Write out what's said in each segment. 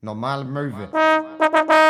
Normal movie.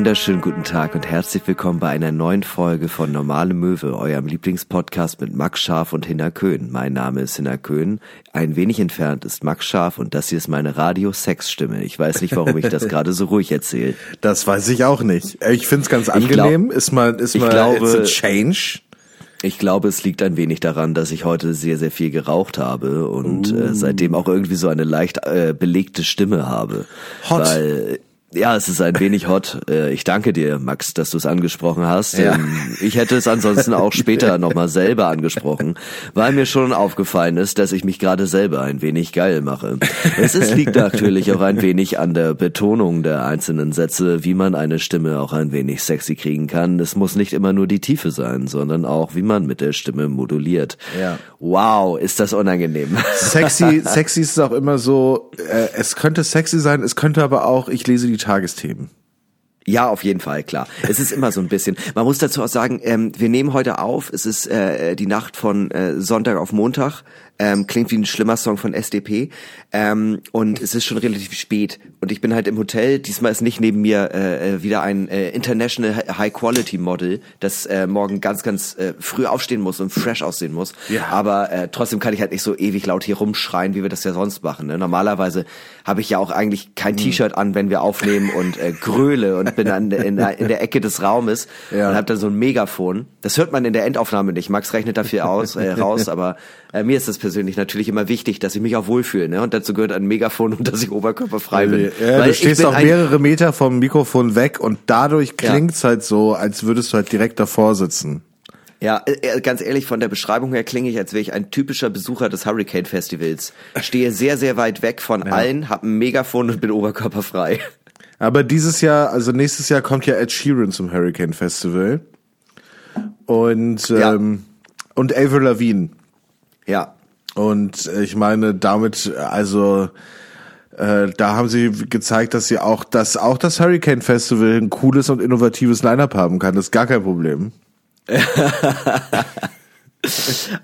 Wunderschönen guten Tag und herzlich willkommen bei einer neuen Folge von Normale Möwe, eurem Lieblingspodcast mit Max Scharf und Hinner Köhn. Mein Name ist Hinner Köhn. Ein wenig entfernt ist Max Scharf und das hier ist meine Radio-Sex-Stimme. Ich weiß nicht, warum ich das gerade so ruhig erzähle. Das weiß ich auch nicht. Ich find's ganz angenehm. glaub- ist mal, ist mal, glaube- it's a change. Ich glaube, es liegt ein wenig daran, dass ich heute sehr, sehr viel geraucht habe und äh, seitdem auch irgendwie so eine leicht äh, belegte Stimme habe. Hot. Weil, ja, es ist ein wenig hot. Äh, ich danke dir, Max, dass du es angesprochen hast. Ja. Ähm, ich hätte es ansonsten auch später nochmal selber angesprochen, weil mir schon aufgefallen ist, dass ich mich gerade selber ein wenig geil mache. Es ist, liegt natürlich auch ein wenig an der Betonung der einzelnen Sätze, wie man eine Stimme auch ein wenig sexy kriegen kann. Es muss nicht immer nur die Tiefe sein, sondern auch, wie man mit der Stimme moduliert. Ja. Wow, ist das unangenehm. Sexy, sexy ist auch immer so, äh, es könnte sexy sein, es könnte aber auch, ich lese die Tagesthemen. Ja, auf jeden Fall, klar. Es ist immer so ein bisschen. Man muss dazu auch sagen, ähm, wir nehmen heute auf. Es ist äh, die Nacht von äh, Sonntag auf Montag. Ähm, klingt wie ein schlimmer Song von SDP. Ähm, und es ist schon relativ spät. Und ich bin halt im Hotel. Diesmal ist nicht neben mir äh, äh, wieder ein äh, International High Quality Model, das äh, morgen ganz, ganz äh, früh aufstehen muss und fresh aussehen muss. Ja. Aber äh, trotzdem kann ich halt nicht so ewig laut hier rumschreien, wie wir das ja sonst machen. Ne? Normalerweise habe ich ja auch eigentlich kein T-Shirt an, wenn wir aufnehmen und äh, gröle und bin dann in der, in der Ecke des Raumes Ja. und habe dann so ein Megafon. Das hört man in der Endaufnahme nicht. Max rechnet dafür aus, äh, raus, aber äh, mir ist das persönlich natürlich immer wichtig, dass ich mich auch wohlfühle. Ne? Und dazu gehört ein Megafon und dass ich oberkörperfrei bin. Ja, du stehst auch mehrere Meter vom Mikrofon weg und dadurch Ja. klingt's halt so, als würdest du halt direkt davor sitzen. Ja, äh, ganz ehrlich, von der Beschreibung her klinge ich, als wäre ich ein typischer Besucher des Hurricane Festivals. Stehe sehr, sehr weit weg von allen, hab ein Megafon und bin oberkörperfrei. Aber dieses Jahr, also nächstes Jahr kommt ja Ed Sheeran zum Hurricane Festival. Und, Ja. ähm, und Avril Lavigne. Ja, Und ich meine, damit, also äh, da haben sie gezeigt, dass sie auch, dass auch das Hurricane Festival ein cooles und innovatives Line-Up haben kann. Das ist gar kein Problem.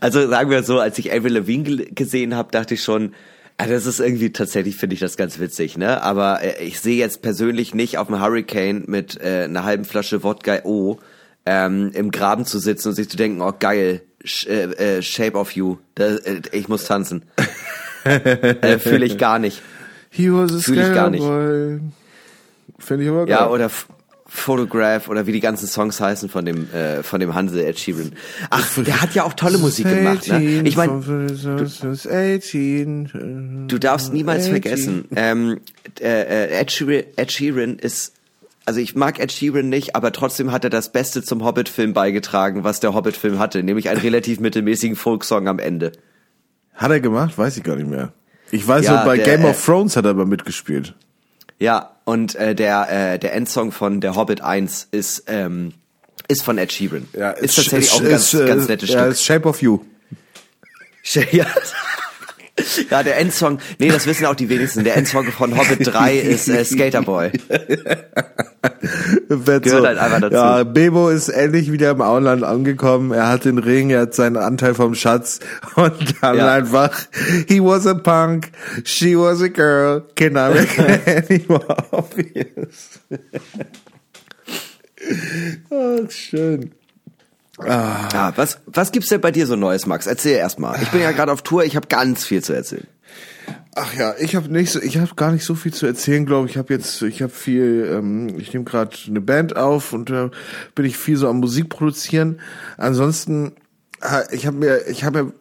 Also sagen wir so, als ich Avril Lavigne gesehen habe, dachte ich schon, ah, das ist irgendwie tatsächlich finde ich das ganz witzig, ne? Aber äh, ich sehe jetzt persönlich nicht auf dem Hurricane mit äh, einer halben Flasche Wodka O ähm, im Graben zu sitzen und sich zu denken, oh geil, Sh äh, äh, Shape of You, da, äh, ich muss tanzen. äh, Fühle ich gar nicht. He was a Fühl ich gar nicht. Finde ich aber geil. Ja, oder F Photograph oder wie die ganzen Songs heißen von dem äh, von dem Hansel Ed Sheeran. Ach, der hat ja auch tolle Musik gemacht. Ne? Ich meine, meine, Du darfst niemals 18. vergessen, ähm, äh, äh, Ed, Sheeran, Ed Sheeran ist, also ich mag Ed Sheeran nicht, aber trotzdem hat er das Beste zum Hobbit-Film beigetragen, was der Hobbit-Film hatte, nämlich einen relativ mittelmäßigen Folksong am Ende. Hat er gemacht? Weiß ich gar nicht mehr. Ich weiß Ja, nur, bei der, Game äh, of Thrones hat er aber mitgespielt. Ja, und äh, der äh, der Endsong von Der Hobbit 1 ist ähm, ist von Ed Sheeran. ist tatsächlich auch ein ganz, äh, ganz nettes ja, Stück. ist Shape of You. Ja. ja, der Endsong, nee, das wissen auch die wenigsten. Der Endsong von Hobbit 3 ist äh, Skaterboy. Gehört halt einfach dazu. Ja, Bebo ist endlich wieder im Auenland angekommen. Er hat den Ring, er hat seinen Anteil vom Schatz und dann Ja. einfach, he was a punk, she was a girl, can I make it any more obvious? Ach, schön. Ja, was, was gibt's denn bei dir so Neues, Max? Erzähl erst mal. Ich bin ja gerade auf Tour, ich habe ganz viel zu erzählen. Ach ja, ich habe nicht so, ich habe gar nicht so viel zu erzählen, glaube ich. Ich habe jetzt, ich habe viel, ähm, ich nehme gerade eine Band auf und da bin ich viel so am Musik produzieren. Ansonsten, äh, ich habe mir, ich habe,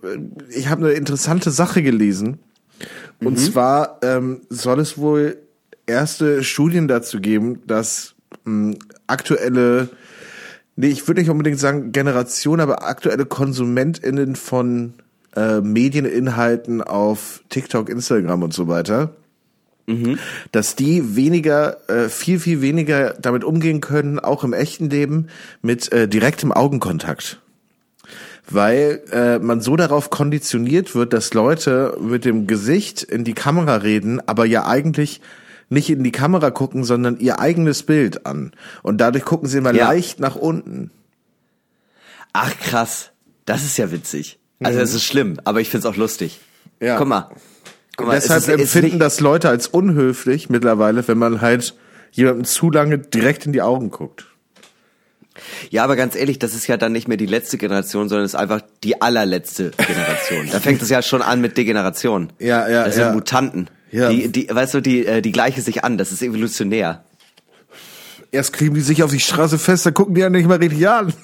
ich habe eine interessante Sache gelesen. Und zwar ähm, soll es wohl erste Studien dazu geben, dass mh, aktuelle, nee, ich würde nicht unbedingt sagen Generation, aber aktuelle KonsumentInnen von äh, Medieninhalten auf TikTok, Instagram und so weiter, dass die weniger, äh, viel, viel weniger damit umgehen können, auch im echten Leben, mit äh, direktem Augenkontakt. weil äh, man so darauf konditioniert wird, dass Leute mit dem Gesicht in die Kamera reden, aber ja eigentlich nicht in die Kamera gucken, sondern ihr eigenes Bild an. Und dadurch gucken sie immer Ja. leicht nach unten. Ach krass, das ist ja witzig. Also es ist schlimm, aber ich find's auch lustig. Ja. Guck mal. Guck mal, es deshalb ist- empfinden das Leute als unhöflich mittlerweile, wenn man halt jemandem zu lange direkt in die Augen guckt. Ja, aber ganz ehrlich, das ist ja dann nicht mehr die letzte Generation, sondern es ist einfach die allerletzte Generation. da fängt es ja schon an mit Degeneration. Ja, ja, Das sind ja. Mutanten. Ja. Die, die, weißt du, die, äh, die gleichen sich an. Das ist evolutionär. Erst kleben die sich auf die Straße fest, dann gucken die ja nicht mal richtig an.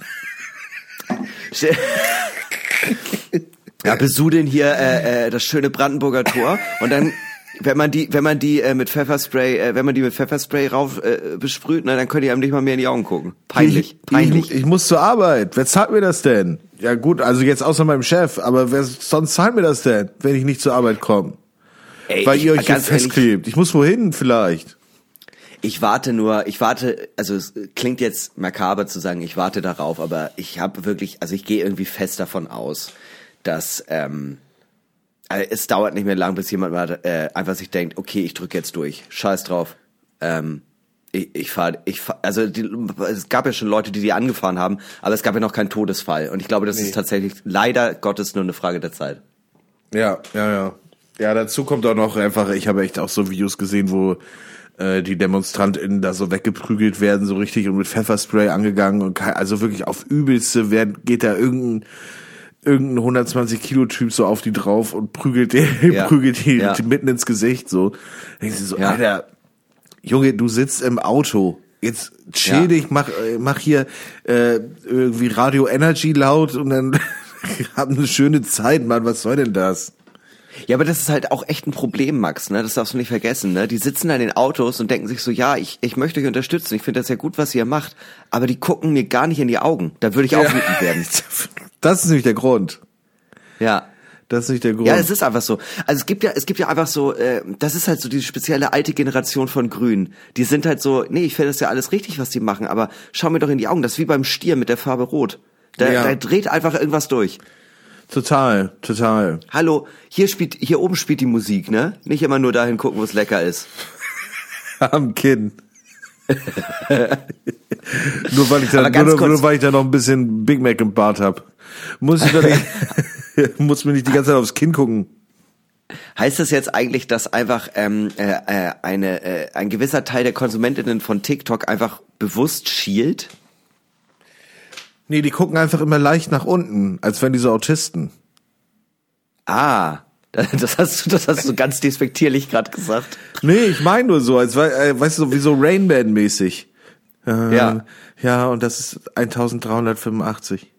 Ja, besudeln hier äh, äh, das schöne Brandenburger Tor und dann wenn man die wenn man die äh, mit Pfefferspray äh, wenn man die mit Pfefferspray rauf äh, besprüht, na, dann können die einem nicht mal mehr in die Augen gucken. Peinlich, Ich, peinlich. Ich, ich muss zur Arbeit. Wer zahlt mir das denn? Ja gut, also jetzt außer meinem Chef, aber wer sonst zahlt mir das denn, wenn ich nicht zur Arbeit komme? Ey, Weil ich- ihr euch hier festklebt. Ich muss wohin vielleicht. Ich warte nur, ich warte, also es klingt jetzt makaber zu sagen, ich warte darauf, aber ich habe wirklich, also ich gehe irgendwie fest davon aus, dass ähm, äh, es dauert nicht mehr lang, bis jemand mal äh, einfach sich denkt, okay, ich drücke jetzt durch, scheiß drauf. Ähm, ich, ich fahre, ich fahr, also die, es gab ja schon Leute, die die angefahren haben, aber es gab ja noch keinen Todesfall und ich glaube, das ist tatsächlich leider Gottes nur eine Frage der Zeit. Ja, ja, ja. Ja, dazu kommt auch noch einfach, ich habe echt auch so Videos gesehen, wo äh, die DemonstrantInnen da so weggeprügelt werden, so richtig und mit Pfefferspray angegangen und kein, also wirklich auf übelste werden, geht da irgendein irgendein 120 Kilo Typ so auf die drauf und prügelt die, Ja. prügelt die Ja. mitten ins Gesicht so. Denkst du so, Ja. Alter, Junge, du sitzt im Auto. Jetzt chill dich, mach, mach hier äh, irgendwie Radio Energy laut und dann hab eine schöne Zeit, Mann. Was soll denn das? Ja, aber das ist halt auch echt ein Problem, Max, ne? Das darfst du nicht vergessen, ne? Die sitzen da in den Autos und denken sich so, ja, ich, ich möchte euch unterstützen, ich finde das ja gut, was ihr macht, aber die gucken mir gar nicht in die Augen. Da würde ich auch wütend werden. Das ist nämlich der Grund. Ja. Das ist nicht der Grund. Ja, es ist einfach so. Also es gibt ja, es gibt ja einfach so, äh, das ist halt so die spezielle alte Generation von Grünen. Die sind halt so, nee, ich finde das ja alles richtig, was die machen, aber schau mir doch in die Augen. Das ist wie beim Stier mit der Farbe Rot. Da, Ja. da dreht einfach irgendwas durch. Total, total. Hallo, hier spielt, hier oben spielt die Musik, ne? Nicht immer nur dahin gucken, wo es lecker ist. Am Kinn. nur weil ich da, nur, nur weil ich da noch ein bisschen Big Mac im Bart hab. Muss ich nicht, muss mir nicht die ganze Zeit aufs Kinn gucken. Heißt das jetzt eigentlich, dass einfach ähm, äh, äh, eine, äh, ein gewisser Teil der Konsumentinnen von TikTok einfach bewusst schielt? Nee, die gucken einfach immer leicht nach unten, als wären die so Autisten. Ah, das hast du, das hast du ganz despektierlich gerade gesagt. Nee, ich meine nur so, als äh, weißt du, wie so Rain Man mäßig. Äh, Ja. Ja, und das ist 1385.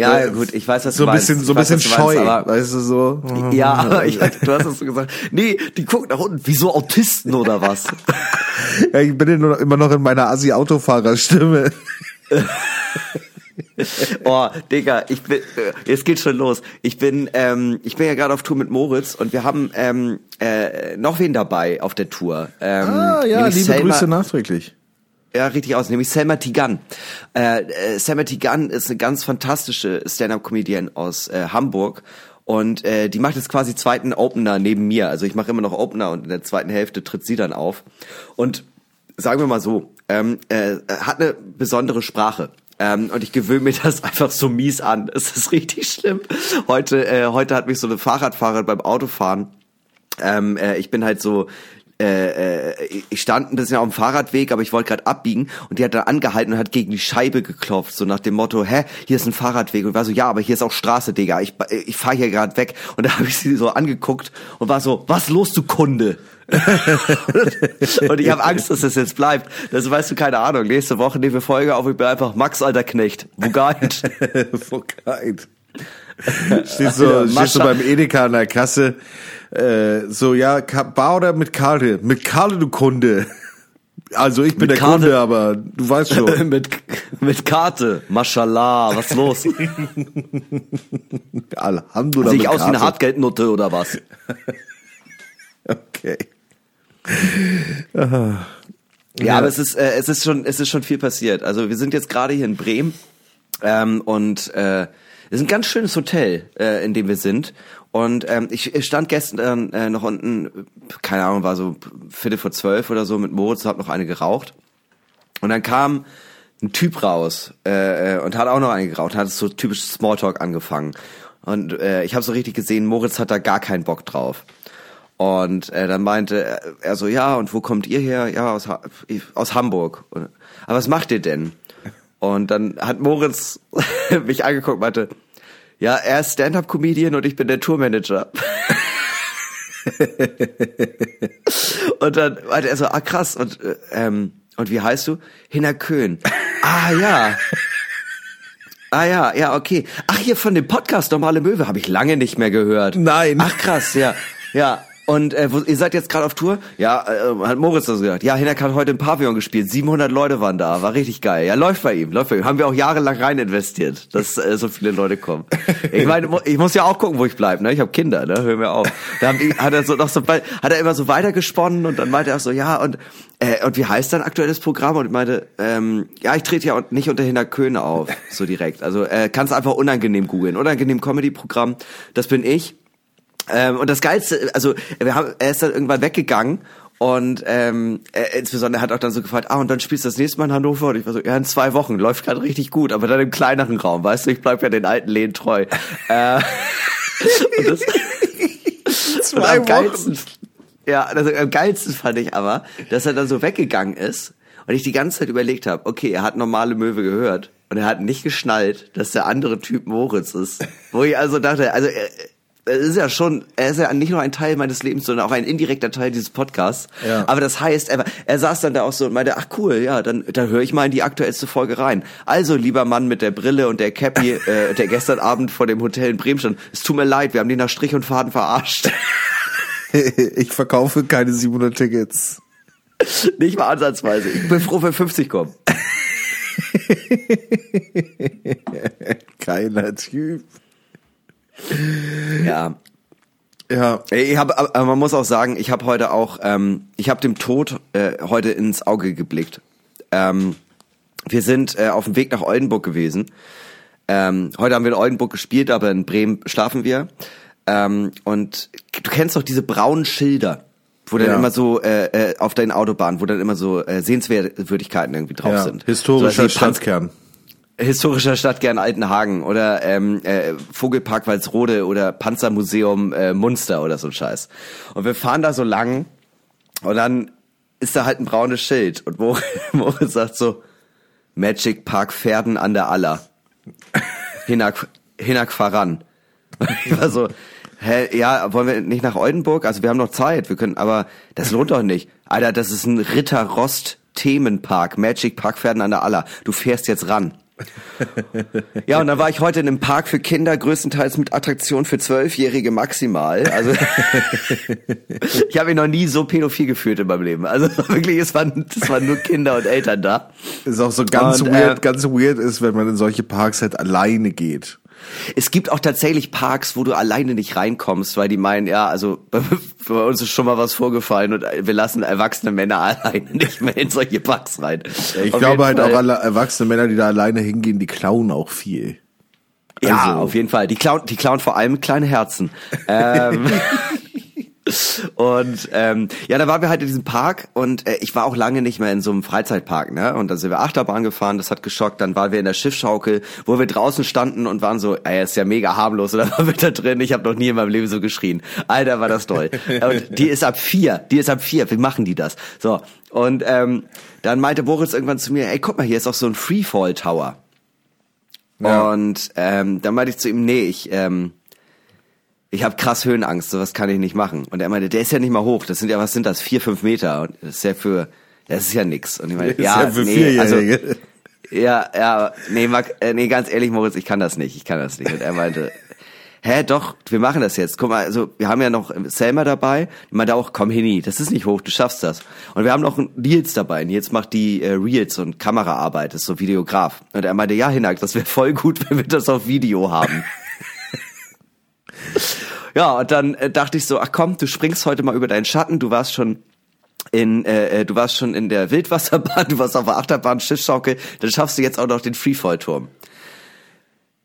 Ja, Äh, gut, ich weiß, was so du ein meinst. bisschen, so ein bisschen meinst, scheu, aber- weißt du so. Ja, aber ich, du hast es so gesagt. Nee, die gucken nach unten. Wieso Autisten oder was? Ja, ich bin ja nur noch, immer noch in meiner Assi-Autofahrerstimme. Oh, Digga, ich bin, äh, jetzt geht's schon los. Ich bin, ähm, ich bin ja gerade auf Tour mit Moritz und wir haben ähm, äh, noch wen dabei auf der Tour. Ähm, Ah, ja, liebe Selma- Grüße nachträglich. Ja, richtig aus, nämlich Selma Tigan. Äh, äh, Selma Tigan ist eine ganz fantastische Stand-up-Comedian aus äh, Hamburg und äh, die macht jetzt quasi zweiten Opener neben mir. Also ich mache immer noch Opener und in der zweiten Hälfte tritt sie dann auf. Und sagen wir mal so, ähm, äh, hat eine besondere Sprache. Ähm, und ich gewöhne mir das einfach so mies an. Es ist richtig schlimm. Heute, äh, heute hat mich so eine Fahrradfahrerin beim Autofahren ähm, äh, ich bin halt so äh, äh, ich stand ein bisschen auf dem Fahrradweg, aber ich wollte gerade abbiegen und die hat dann angehalten und hat gegen die Scheibe geklopft, so nach dem Motto, hä, hier ist ein Fahrradweg und war so, ja, aber hier ist auch Straße, Digga, ich, ich fahre hier gerade weg und da habe ich sie so angeguckt und war so, was los, du Kunde? und ich habe Angst, dass das jetzt bleibt. Das weißt du, keine Ahnung. Nächste Woche nehmen wir Folge auf, ich bin einfach Max, alter Knecht. Bugait. Fokait. Stehst Ja, stehst Mascha- beim Edeka an der Kasse, äh, so, ja, Bar oder mit Karte? Mit Karte, du Kunde. Also ich bin Mit der Karte. Kunde, aber du weißt schon. mit, mit Karte. Mashallah, was los? Alhamdulillah. Sehe ich aus wie eine Karte. Hartgeldnutte oder was? Okay. Ja, aber es ist, äh, es ist schon, es ist schon viel passiert. Also wir sind jetzt gerade hier in Bremen ähm, und äh, es ist ein ganz schönes Hotel, äh, in dem wir sind. Und ähm, ich, ich stand gestern äh, noch unten, keine Ahnung, war so Viertel vor zwölf oder so mit Moritz, hab noch eine geraucht. Und dann kam ein Typ raus äh, äh und hat auch noch eine geraucht, hat so typisch Smalltalk angefangen. Und äh, ich habe so richtig gesehen, Moritz hat da gar keinen Bock drauf. Und äh, dann meinte er so, ja, und wo kommt ihr her? Ja, aus, ha aus Hamburg. Und, aber was macht ihr denn? Und dann hat Moritz mich angeguckt und meinte, ja, er ist Stand-Up-Comedian und ich bin der Tourmanager. und dann meinte er so, ah krass, und, äh, ähm, und wie heißt du? Hinner Köhn. ah ja. Ah ja, ja, okay. Ach, hier von dem Podcast Normale Möwe habe ich lange nicht mehr gehört. Nein. Ach krass, ja. Ja, und äh, wo, ihr seid jetzt gerade auf Tour? Ja, äh, hat Moritz das gesagt. Ja, Hinak hat heute im Pavillon gespielt. 700 Leute waren da. War richtig geil. Ja, läuft bei ihm. Läuft bei ihm. Haben wir auch jahrelang rein investiert, dass äh, so viele Leute kommen. Ich meine, ich muss ja auch gucken, wo ich bleib. Ne? Ich habe Kinder. Ne? Hör mir auf. Da haben hat er so noch so hat er immer so weitergesponnen und dann meinte er so, ja und äh, und wie heißt dein aktuelles Programm? Und ich meinte, ähm, ja, ich trete ja nicht unter Hinak Köhne auf, so direkt. Also äh, kannst einfach unangenehm googeln. Unangenehm Comedy-Programm. Das bin ich. Ähm, und das Geilste, also wir haben, er ist dann irgendwann weggegangen und ähm, er, insbesondere hat auch dann so gefragt, ah, und dann spielst du das nächste Mal in Hannover? Und ich war so, ja, in zwei Wochen, läuft gerade richtig gut, aber dann im kleineren Raum, weißt du, ich bleib ja den alten Lehnen treu. äh, und das, zwei und am Wochen. ja, also am geilsten fand ich aber, dass er dann so weggegangen ist und ich die ganze Zeit überlegt habe, okay, er hat normale Möwe gehört und er hat nicht geschnallt, dass der andere Typ Moritz ist. Wo ich also dachte, also er, es ist ja schon, er ist ja nicht nur ein Teil meines Lebens, sondern auch ein indirekter Teil dieses Podcasts. Ja. Aber das heißt, er, er saß dann da auch so und meinte, ach cool, ja, dann, dann höre ich mal in die aktuellste Folge rein. Also, lieber Mann mit der Brille und der Cappy, äh, der gestern Abend vor dem Hotel in Bremen stand, es tut mir leid, wir haben den nach Strich und Faden verarscht. ich verkaufe keine 700 Tickets. Nicht mal ansatzweise. Ich bin froh, wenn 50 kommen. Geiler Typ. Ja. Ja. Ich hab, aber man muss auch sagen, ich habe heute auch, ähm, ich habe dem Tod äh, heute ins Auge geblickt. Ähm, wir sind äh, auf dem Weg nach Oldenburg gewesen. Ähm, heute haben wir in Oldenburg gespielt, aber in Bremen schlafen wir. Ähm, und du kennst doch diese braunen Schilder, wo dann ja. immer so äh, äh, auf deinen Autobahnen, wo dann immer so äh, Sehenswürdigkeiten irgendwie drauf ja. sind. Historischer so, Stadtkern historischer Stadtkern Altenhagen oder ähm, äh, Vogelpark Walsrode oder Panzermuseum äh, Munster oder so ein Scheiß. Und wir fahren da so lang und dann ist da halt ein braunes Schild und Moritz sagt so Magic Park Pferden an der Aller. Hinak, Hinak voran. Ich war so, hä, ja, wollen wir nicht nach Oldenburg? Also wir haben noch Zeit, wir können, aber das lohnt doch nicht. Alter, das ist ein Ritter Rost Themenpark, Magic Park Pferden an der Aller. Du fährst jetzt ran. ja, und dann war ich heute in einem Park für Kinder, größtenteils mit Attraktion für Zwölfjährige maximal. Also ich habe mich noch nie so pädophil gefühlt in meinem Leben. Also wirklich, es waren, es waren nur Kinder und Eltern da. Ist auch so ganz und, weird, äh, ganz weird ist, wenn man in solche Parks halt alleine geht. Es gibt auch tatsächlich Parks, wo du alleine nicht reinkommst, weil die meinen, ja, also bei uns ist schon mal was vorgefallen und wir lassen erwachsene Männer alleine nicht mehr in solche Parks rein. ich auf glaube halt Fall. auch alle erwachsene Männer, die da alleine hingehen, die klauen auch viel. Ja, also. auf jeden Fall. Die klauen, die klauen vor allem kleine Herzen. ähm, Und ähm, ja, da waren wir halt in diesem Park und äh, ich war auch lange nicht mehr in so einem Freizeitpark, ne? Und dann sind wir Achterbahn gefahren, das hat geschockt. Dann waren wir in der Schiffschaukel, wo wir draußen standen und waren so, ey, ist ja mega harmlos. Und dann waren wir da drin. Ich habe noch nie in meinem Leben so geschrien. Alter, war das toll. und die ist ab vier, die ist ab vier. Wie machen die das? So und ähm, dann meinte Boris irgendwann zu mir, ey, guck mal, hier ist auch so ein Freefall Tower. Ja. Und ähm, dann meinte ich zu ihm, nee, ich ähm, ich habe krass Höhenangst, sowas kann ich nicht machen. Und er meinte, der ist ja nicht mal hoch, das sind ja, was sind das, vier, fünf Meter. Und das ist ja für, das ist ja nix. Und ich meine, ja, ja für nee, also, ja, ja, nee, Marc, äh, nee, ganz ehrlich, Moritz, ich kann das nicht, ich kann das nicht. Und er meinte, hä, doch, wir machen das jetzt. Guck mal, also wir haben ja noch Selma dabei, die meinte auch, komm Hini, das ist nicht hoch, du schaffst das. Und wir haben noch Nils dabei, Nils macht die äh, Reels und Kameraarbeit, ist so Videograf. Und er meinte, ja, Hinak, das wäre voll gut, wenn wir das auf Video haben. ja, und dann äh, dachte ich so, ach komm, du springst heute mal über deinen Schatten, du warst schon in, äh, äh, du warst schon in der Wildwasserbahn, du warst auf der Achterbahn, Schiffschaukel, dann schaffst du jetzt auch noch den Freefall-Turm.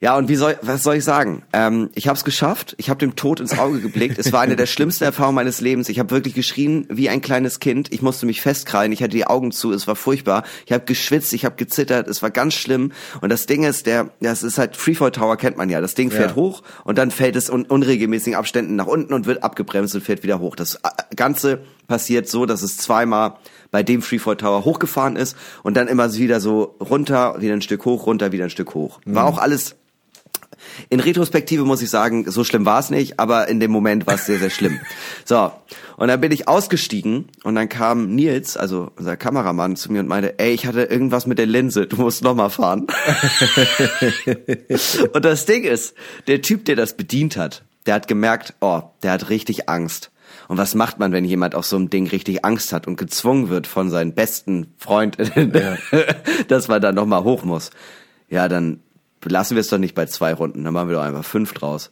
Ja, und wie soll, was soll ich sagen? Ähm, ich habe es geschafft. Ich habe dem Tod ins Auge geblickt. Es war eine der schlimmsten Erfahrungen meines Lebens. Ich habe wirklich geschrien wie ein kleines Kind. Ich musste mich festkrallen. Ich hatte die Augen zu. Es war furchtbar. Ich habe geschwitzt. Ich habe gezittert. Es war ganz schlimm. Und das Ding ist, der, das ist halt Freefall Tower kennt man ja. Das Ding fährt ja. hoch und dann fällt es in unregelmäßigen Abständen nach unten und wird abgebremst und fährt wieder hoch. Das äh, Ganze passiert so, dass es zweimal bei dem Freefall Tower hochgefahren ist und dann immer wieder so runter, wieder ein Stück hoch, runter, wieder ein Stück hoch. War mhm. auch alles in Retrospektive muss ich sagen, so schlimm war es nicht, aber in dem Moment war es sehr, sehr schlimm. So, und dann bin ich ausgestiegen und dann kam Nils, also unser Kameramann, zu mir und meinte, ey, ich hatte irgendwas mit der Linse, du musst nochmal fahren. und das Ding ist, der Typ, der das bedient hat, der hat gemerkt, oh, der hat richtig Angst. Und was macht man, wenn jemand auf so einem Ding richtig Angst hat und gezwungen wird von seinen besten Freunden, ja. dass man da nochmal hoch muss? Ja, dann lassen wir es doch nicht bei zwei Runden, dann machen wir doch einfach fünf draus.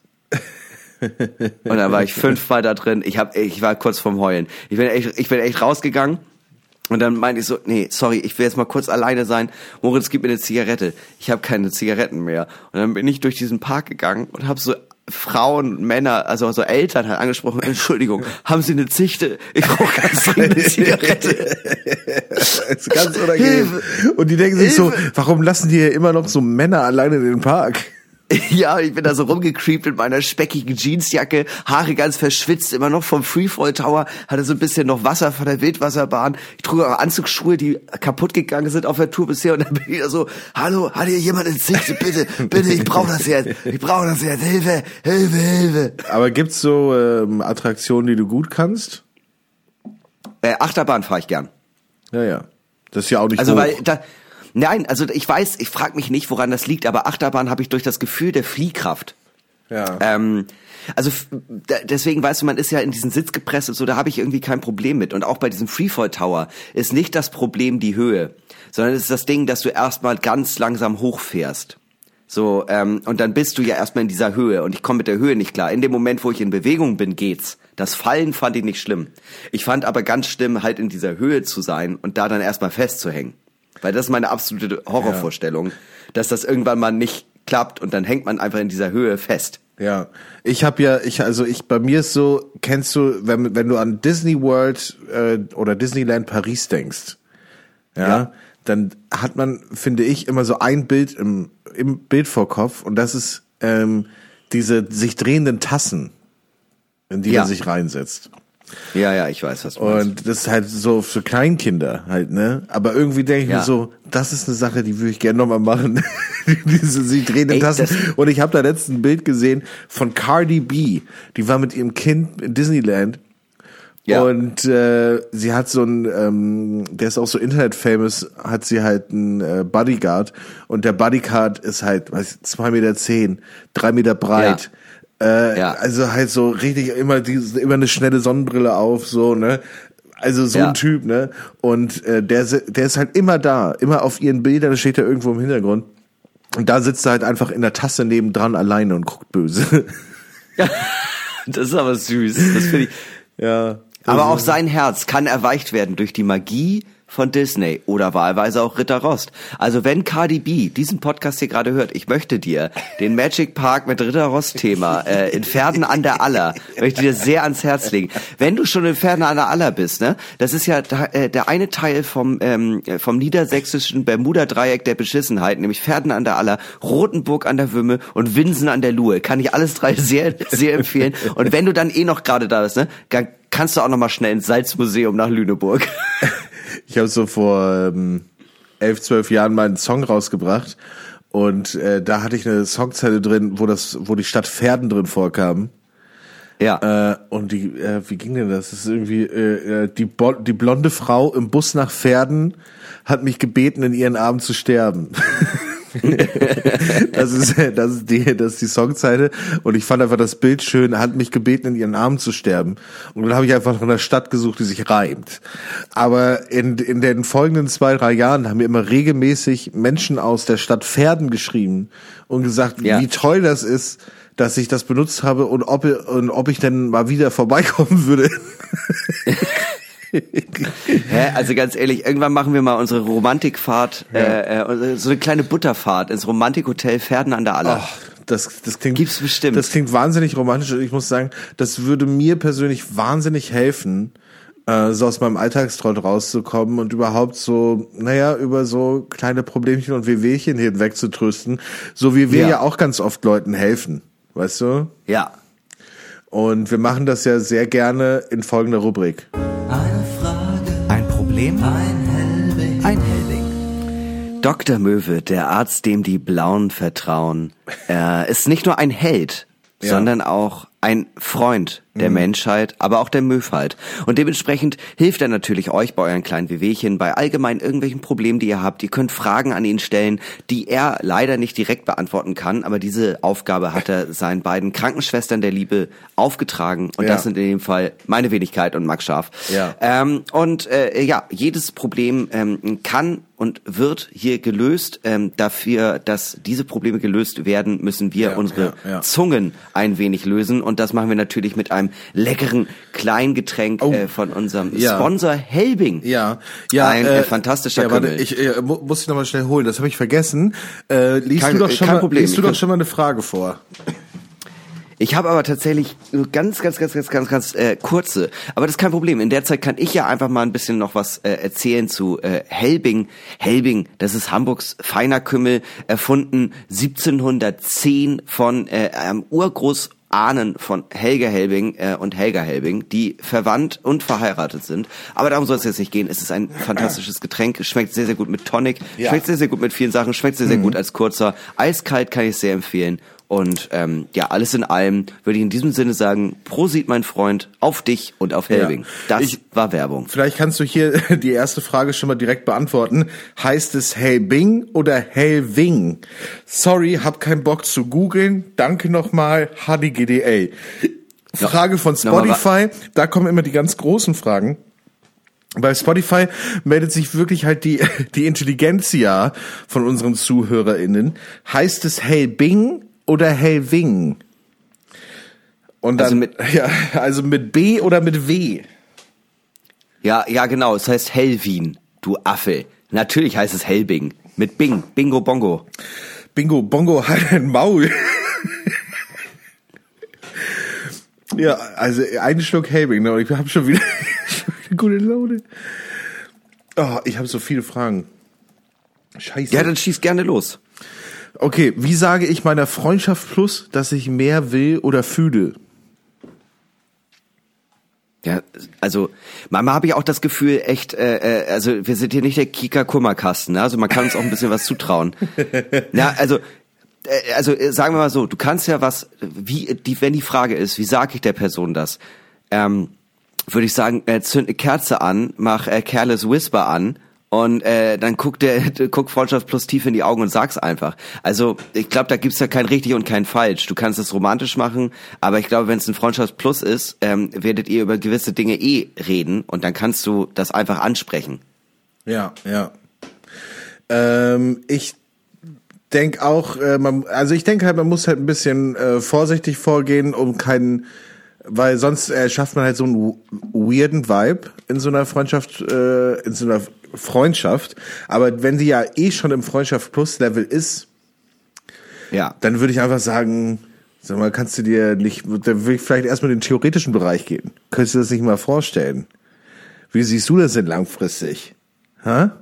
und dann war ich fünfmal da drin. Ich hab, ich war kurz vorm Heulen. Ich bin echt, ich bin echt rausgegangen. Und dann meinte ich so, nee, sorry, ich will jetzt mal kurz alleine sein. Moritz, gib mir eine Zigarette. Ich habe keine Zigaretten mehr. Und dann bin ich durch diesen Park gegangen und habe so Frauen, Männer, also so Eltern halt angesprochen, Entschuldigung, haben Sie eine Zichte? Ich brauche ganz dringend eine Zigarette. ist ganz unangenehm. Und die denken sich Hilfe. so, warum lassen die hier immer noch so Männer alleine in den Park? Ja, ich bin da so rumgecreept mit meiner speckigen Jeansjacke, Haare ganz verschwitzt, immer noch vom Freefall Tower, hatte so ein bisschen noch Wasser von der Wildwasserbahn. Ich trug auch Anzugsschuhe, die kaputt gegangen sind auf der Tour bisher und dann bin ich da so, hallo, hat hier jemand in Sicht? Bitte, bitte, ich brauche das jetzt, ich brauche das jetzt, Hilfe, Hilfe, Hilfe. Aber gibt's so ähm, Attraktionen, die du gut kannst? Äh, Achterbahn fahre ich gern. Ja, ja. Das ist ja auch nicht Also hoch. weil da Nein, also ich weiß, ich frage mich nicht, woran das liegt, aber Achterbahn habe ich durch das Gefühl der Fliehkraft. Ja. Ähm, also deswegen weißt du, man ist ja in diesen Sitz gepresst und so, da habe ich irgendwie kein Problem mit. Und auch bei diesem Freefall Tower ist nicht das Problem die Höhe, sondern es ist das Ding, dass du erstmal ganz langsam hochfährst. So, ähm, und dann bist du ja erstmal in dieser Höhe und ich komme mit der Höhe nicht klar. In dem Moment, wo ich in Bewegung bin, geht's. Das Fallen fand ich nicht schlimm. Ich fand aber ganz schlimm, halt in dieser Höhe zu sein und da dann erstmal festzuhängen. Weil das ist meine absolute Horrorvorstellung, ja. dass das irgendwann mal nicht klappt und dann hängt man einfach in dieser Höhe fest. Ja, ich habe ja, ich also ich bei mir ist so, kennst du, wenn wenn du an Disney World äh, oder Disneyland Paris denkst, ja, ja, dann hat man, finde ich, immer so ein Bild im im Bild vor Kopf und das ist ähm, diese sich drehenden Tassen, in die ja. er sich reinsetzt. Ja, ja, ich weiß, was du meinst. Und das ist halt so für Kleinkinder halt, ne? Aber irgendwie denke ich ja. mir so, das ist eine Sache, die würde ich gerne nochmal machen. Diese sie drehen Ey, Tassen. Und ich habe da letztens ein Bild gesehen von Cardi B. Die war mit ihrem Kind in Disneyland. Ja. Und äh, sie hat so ein, ähm, der ist auch so Internet-famous, hat sie halt einen äh, Bodyguard. Und der Bodyguard ist halt, weiß zwei Meter zehn, drei Meter breit. Ja äh, ja. Also halt so richtig immer die, immer eine schnelle Sonnenbrille auf, so, ne? Also so ja. ein Typ, ne? Und äh, der, der ist halt immer da, immer auf ihren Bildern, steht er irgendwo im Hintergrund. Und da sitzt er halt einfach in der Tasse nebendran alleine und guckt böse. Ja, das ist aber süß. Das finde ich. Ja. Aber auch sein Herz kann erweicht werden durch die Magie von Disney oder wahlweise auch Ritter Rost. Also wenn Cardi B diesen Podcast hier gerade hört, ich möchte dir den Magic Park mit Ritter Rost Thema äh, in Pferden an der Aller, möchte dir sehr ans Herz legen. Wenn du schon in Pferden an der Aller bist, ne, das ist ja äh, der eine Teil vom ähm, vom niedersächsischen Bermuda Dreieck der Beschissenheit, nämlich Pferden an der Aller, Rotenburg an der Wümme und Winsen an der Luhe. Kann ich alles drei sehr sehr empfehlen. Und wenn du dann eh noch gerade da bist, ne, kannst du auch noch mal schnell ins Salzmuseum nach Lüneburg. Ich habe so vor ähm, elf, zwölf Jahren mal einen Song rausgebracht und äh, da hatte ich eine Songzeile drin, wo das, wo die Stadt Pferden drin vorkam. Ja. Äh, und die, äh, wie ging denn das? Das ist irgendwie äh, äh die, Bo die blonde Frau im Bus nach Pferden hat mich gebeten, in ihren Armen zu sterben. das ist, das ist die, das ist die Songzeile. Und ich fand einfach das Bild schön, hat mich gebeten, in ihren Armen zu sterben. Und dann habe ich einfach nach einer Stadt gesucht, die sich reimt. Aber in, in den folgenden zwei, drei Jahren haben mir immer regelmäßig Menschen aus der Stadt Pferden geschrieben und gesagt, ja. wie toll das ist, dass ich das benutzt habe und ob, und ob ich denn mal wieder vorbeikommen würde. Hä? Also ganz ehrlich, irgendwann machen wir mal unsere Romantikfahrt, ja. äh, äh, so eine kleine Butterfahrt ins Romantikhotel Pferden an der Aller. Ach, das, das klingt, Gibt's bestimmt. Das klingt wahnsinnig romantisch. Ich muss sagen, das würde mir persönlich wahnsinnig helfen, äh, so aus meinem Alltagstrott rauszukommen und überhaupt so, naja, über so kleine Problemchen und Wehwehchen hinweg zu trösten, so wie wir ja. ja auch ganz oft Leuten helfen, weißt du? Ja. Und wir machen das ja sehr gerne in folgender Rubrik. Ein Problem, ein Helbing. Ein Helbing. Dr. Möwe, der Arzt, dem die Blauen vertrauen, er ist nicht nur ein Held, ja. sondern auch ein Freund der mhm. Menschheit, aber auch der Möwheit. Und dementsprechend hilft er natürlich euch bei euren kleinen Wehwehchen, bei allgemein irgendwelchen Problemen, die ihr habt. Ihr könnt Fragen an ihn stellen, die er leider nicht direkt beantworten kann, aber diese Aufgabe hat er seinen beiden Krankenschwestern der Liebe aufgetragen. Und ja. das sind in dem Fall meine Wenigkeit und Max Scharf. Ja. Ähm, und äh, ja, jedes Problem ähm, kann und wird hier gelöst. Ähm, dafür, dass diese Probleme gelöst werden, müssen wir ja, unsere Zungen ein wenig lösen. Und das machen wir natürlich mit einem leckeren Kleingetränk oh. äh, von unserem ja. Sponsor Helbing. Ja, ja, ein äh, fantastischer ja, warte, ich äh, muss ich noch mal schnell holen. Das habe ich vergessen. Äh, liest kein, du doch schon mal, Problem. liest du doch schon mal eine Frage vor. Ich habe aber tatsächlich nur ganz, ganz, ganz, ganz, ganz, ganz äh, kurze. Aber das ist kein Problem. In der Zeit kann ich ja einfach mal ein bisschen noch was äh, erzählen zu äh, Helbing. Helbing, das ist Hamburgs feiner Kümmel, erfunden 1710 von äh, einem Urgroß Ahnen von Helga Helbing äh, und Helga Helbing, die verwandt und verheiratet sind. Aber darum soll es jetzt nicht gehen. Es ist ein fantastisches Getränk. Schmeckt sehr, sehr gut mit Tonic. Ja. Schmeckt sehr, sehr gut mit vielen Sachen. Schmeckt sehr, sehr mhm. gut als kurzer. Eiskalt kann ich sehr empfehlen. Und ähm, ja, alles in allem würde ich in diesem Sinne sagen, Prosit, mein Freund, auf dich und auf Helbing. Ja. Das ich, war Werbung. Vielleicht kannst du hier die erste Frage schon mal direkt beantworten. Heißt es Helbing oder Helving? Sorry, hab keinen Bock zu googeln. Danke nochmal, HDGDA. Frage von Spotify, da kommen immer die ganz großen Fragen. Bei Spotify meldet sich wirklich halt die, die Intelligenzia von unseren ZuhörerInnen. Heißt es Helbing oder Helving? Und also dann, also mit, ja, also mit B oder mit W? Ja, ja, genau. Es heißt Hellwin, du Affe. Natürlich heißt es Hellbing. Mit Bing. Bingo Bongo. Bingo Bongo hat ein Maul. ja, also ein Schluck Hellbing. Ne? Ich habe schon wieder gute Laune. Oh, ich habe so viele Fragen. Scheiße. Ja, dann schieß gerne los. Okay, wie sage ich meiner Freundschaft plus, dass ich mehr will oder fühle? Ja, also manchmal habe ich auch das Gefühl, echt, äh, äh, also wir sind hier nicht der Kika-Kummerkasten, ne? also man kann uns auch ein bisschen was zutrauen. Ja, also äh, also äh, sagen wir mal so, du kannst ja was, wie die, wenn die Frage ist, wie sage ich der Person das? Ähm, Würde ich sagen, äh, zünd eine Kerze an, mach äh, Careless Whisper an und äh, dann guckt der guckt Freundschaft plus tief in die Augen und sag's einfach. Also ich glaube, da gibt's ja kein richtig und kein falsch. Du kannst es romantisch machen, aber ich glaube, wenn es ein Freundschaft plus ist, ähm, werdet ihr über gewisse Dinge eh reden und dann kannst du das einfach ansprechen. Ja, ja. Ähm, ich denk auch, äh, man, also ich denke halt, man muss halt ein bisschen äh, vorsichtig vorgehen, um keinen weil sonst äh, schafft man halt so einen weirden Vibe in so einer Freundschaft, äh, in so einer Freundschaft. Aber wenn die ja eh schon im Freundschaft Plus Level ist, ja. dann würde ich einfach sagen, sag mal, kannst du dir nicht, da würde ich vielleicht erstmal in den theoretischen Bereich gehen. Könntest du das nicht mal vorstellen? Wie siehst du das denn langfristig? Ha?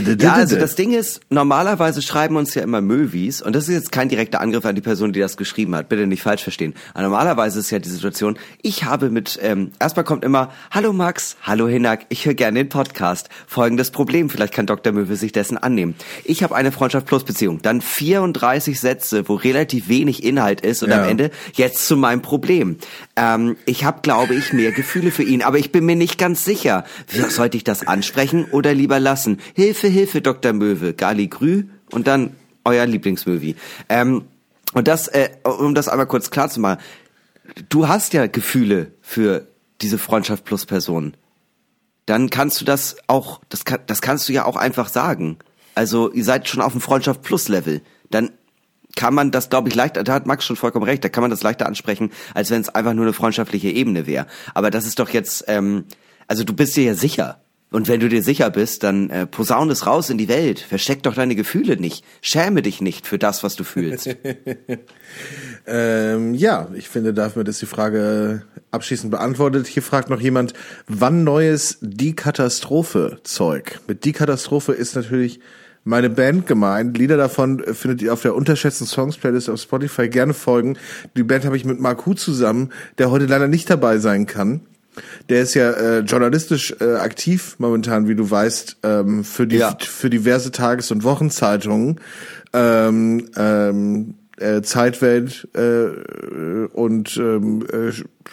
Ja, also das Ding ist, normalerweise schreiben uns ja immer Movies und das ist jetzt kein direkter Angriff an die Person, die das geschrieben hat. Bitte nicht falsch verstehen. Aber normalerweise ist ja die Situation, ich habe mit, ähm, erstmal kommt immer, hallo Max, hallo Hinak, ich höre gerne den Podcast. Folgendes Problem, vielleicht kann Dr. Möwe sich dessen annehmen. Ich habe eine Freundschaft Plus Beziehung, dann 34 Sätze, wo relativ wenig Inhalt ist und ja. am Ende jetzt zu meinem Problem. Ähm, ich habe, glaube ich, mehr Gefühle für ihn, aber ich bin mir nicht ganz sicher. Sollte ich das ansprechen oder lieber lassen? Hilfe Hilfe, Hilfe, Dr. Möwe, Gali Grü und dann euer Lieblingsmovie. Ähm, und das, äh, um das einmal kurz klar zu machen, du hast ja Gefühle für diese Freundschaft plus Person. Dann kannst du das auch, das, kann, das kannst du ja auch einfach sagen. Also ihr seid schon auf dem Freundschaft plus Level. Dann kann man das, glaube ich, leichter, da hat Max schon vollkommen recht, da kann man das leichter ansprechen, als wenn es einfach nur eine freundschaftliche Ebene wäre. Aber das ist doch jetzt, ähm, Also du bist dir ja sicher. Und wenn du dir sicher bist, dann äh, posaun es raus in die Welt. Versteck doch deine Gefühle nicht. Schäme dich nicht für das, was du fühlst. ähm, ja, ich finde, damit ist die Frage abschließend beantwortet. Hier fragt noch jemand, wann neues Die Katastrophe Zeug? Mit Die Katastrophe ist natürlich meine Band gemeint. Lieder davon findet ihr auf der unterschätzten Songs Playlist auf Spotify gerne folgen. Die Band habe ich mit Mark Hu zusammen, der heute leider nicht dabei sein kann. Der ist ja äh, journalistisch äh, aktiv momentan, wie du weißt, ähm, für die ja. für diverse Tages- und Wochenzeitungen. Ähm, ähm, äh, Zeitwelt äh, und ähm, äh,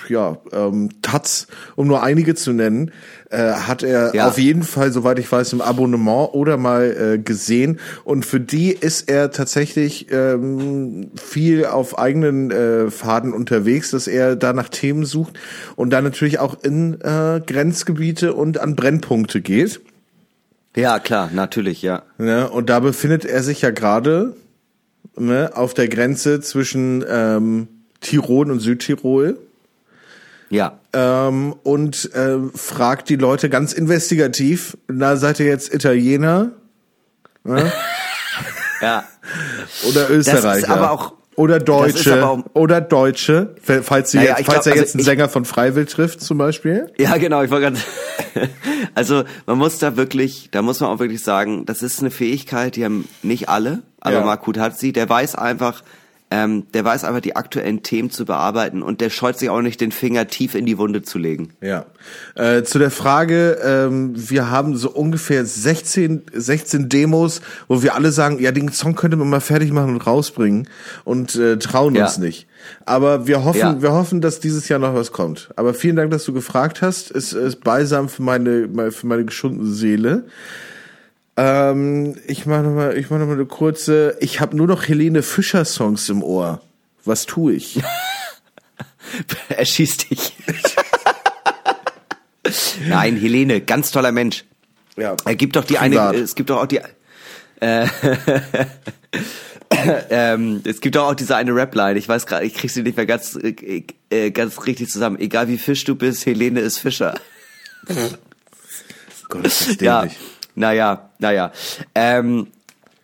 ja ähm, Taz, um nur einige zu nennen, äh, hat er ja. auf jeden Fall, soweit ich weiß, im Abonnement oder mal äh, gesehen. Und für die ist er tatsächlich ähm, viel auf eigenen äh, Faden unterwegs, dass er da nach Themen sucht und dann natürlich auch in äh, Grenzgebiete und an Brennpunkte geht. Ja, klar, natürlich, ja. ja ne, und da befindet er sich ja gerade ne, auf der Grenze zwischen ähm, Tirol und Südtirol. Ja. Ähm, und äh, fragt die Leute ganz investigativ, na, seid ihr jetzt Italiener? Ne? ja. Oder Österreicher. Das ist aber auch oder Deutsche. Auch, oder Deutsche, falls, sie naja, jetzt, falls glaub, er jetzt also einen Sänger von Freiwill trifft, zum Beispiel. Ja, genau, ich war ganz. also man muss da wirklich, da muss man auch wirklich sagen, das ist eine Fähigkeit, die haben nicht alle, aber ja. Markut hat sie, der weiß einfach, ähm, der weiß einfach die aktuellen Themen zu bearbeiten und der scheut sich auch nicht den Finger tief in die Wunde zu legen. Ja. Äh, zu der Frage, ähm, wir haben so ungefähr 16, 16 Demos, wo wir alle sagen, ja, den Song könnte man mal fertig machen und rausbringen und äh, trauen ja. uns nicht. Aber wir hoffen, ja. wir hoffen, dass dieses Jahr noch was kommt. Aber vielen Dank, dass du gefragt hast. Es ist beisam für meine, für meine geschundene Seele. Ähm, ich mache noch mal, ich mache noch mal eine kurze. Ich habe nur noch Helene Fischer Songs im Ohr. Was tue ich? er schießt dich. Nein, Helene, ganz toller Mensch. Ja. Er gibt doch die privat. eine. Es gibt doch auch die. Äh, ähm, es gibt doch auch diese eine Rap-Line. Ich weiß gerade, ich krieg sie nicht mehr ganz, äh, äh, ganz richtig zusammen. Egal wie Fisch du bist, Helene ist Fischer. Gott, ist das dämlich. Ja. Naja, naja. Ähm,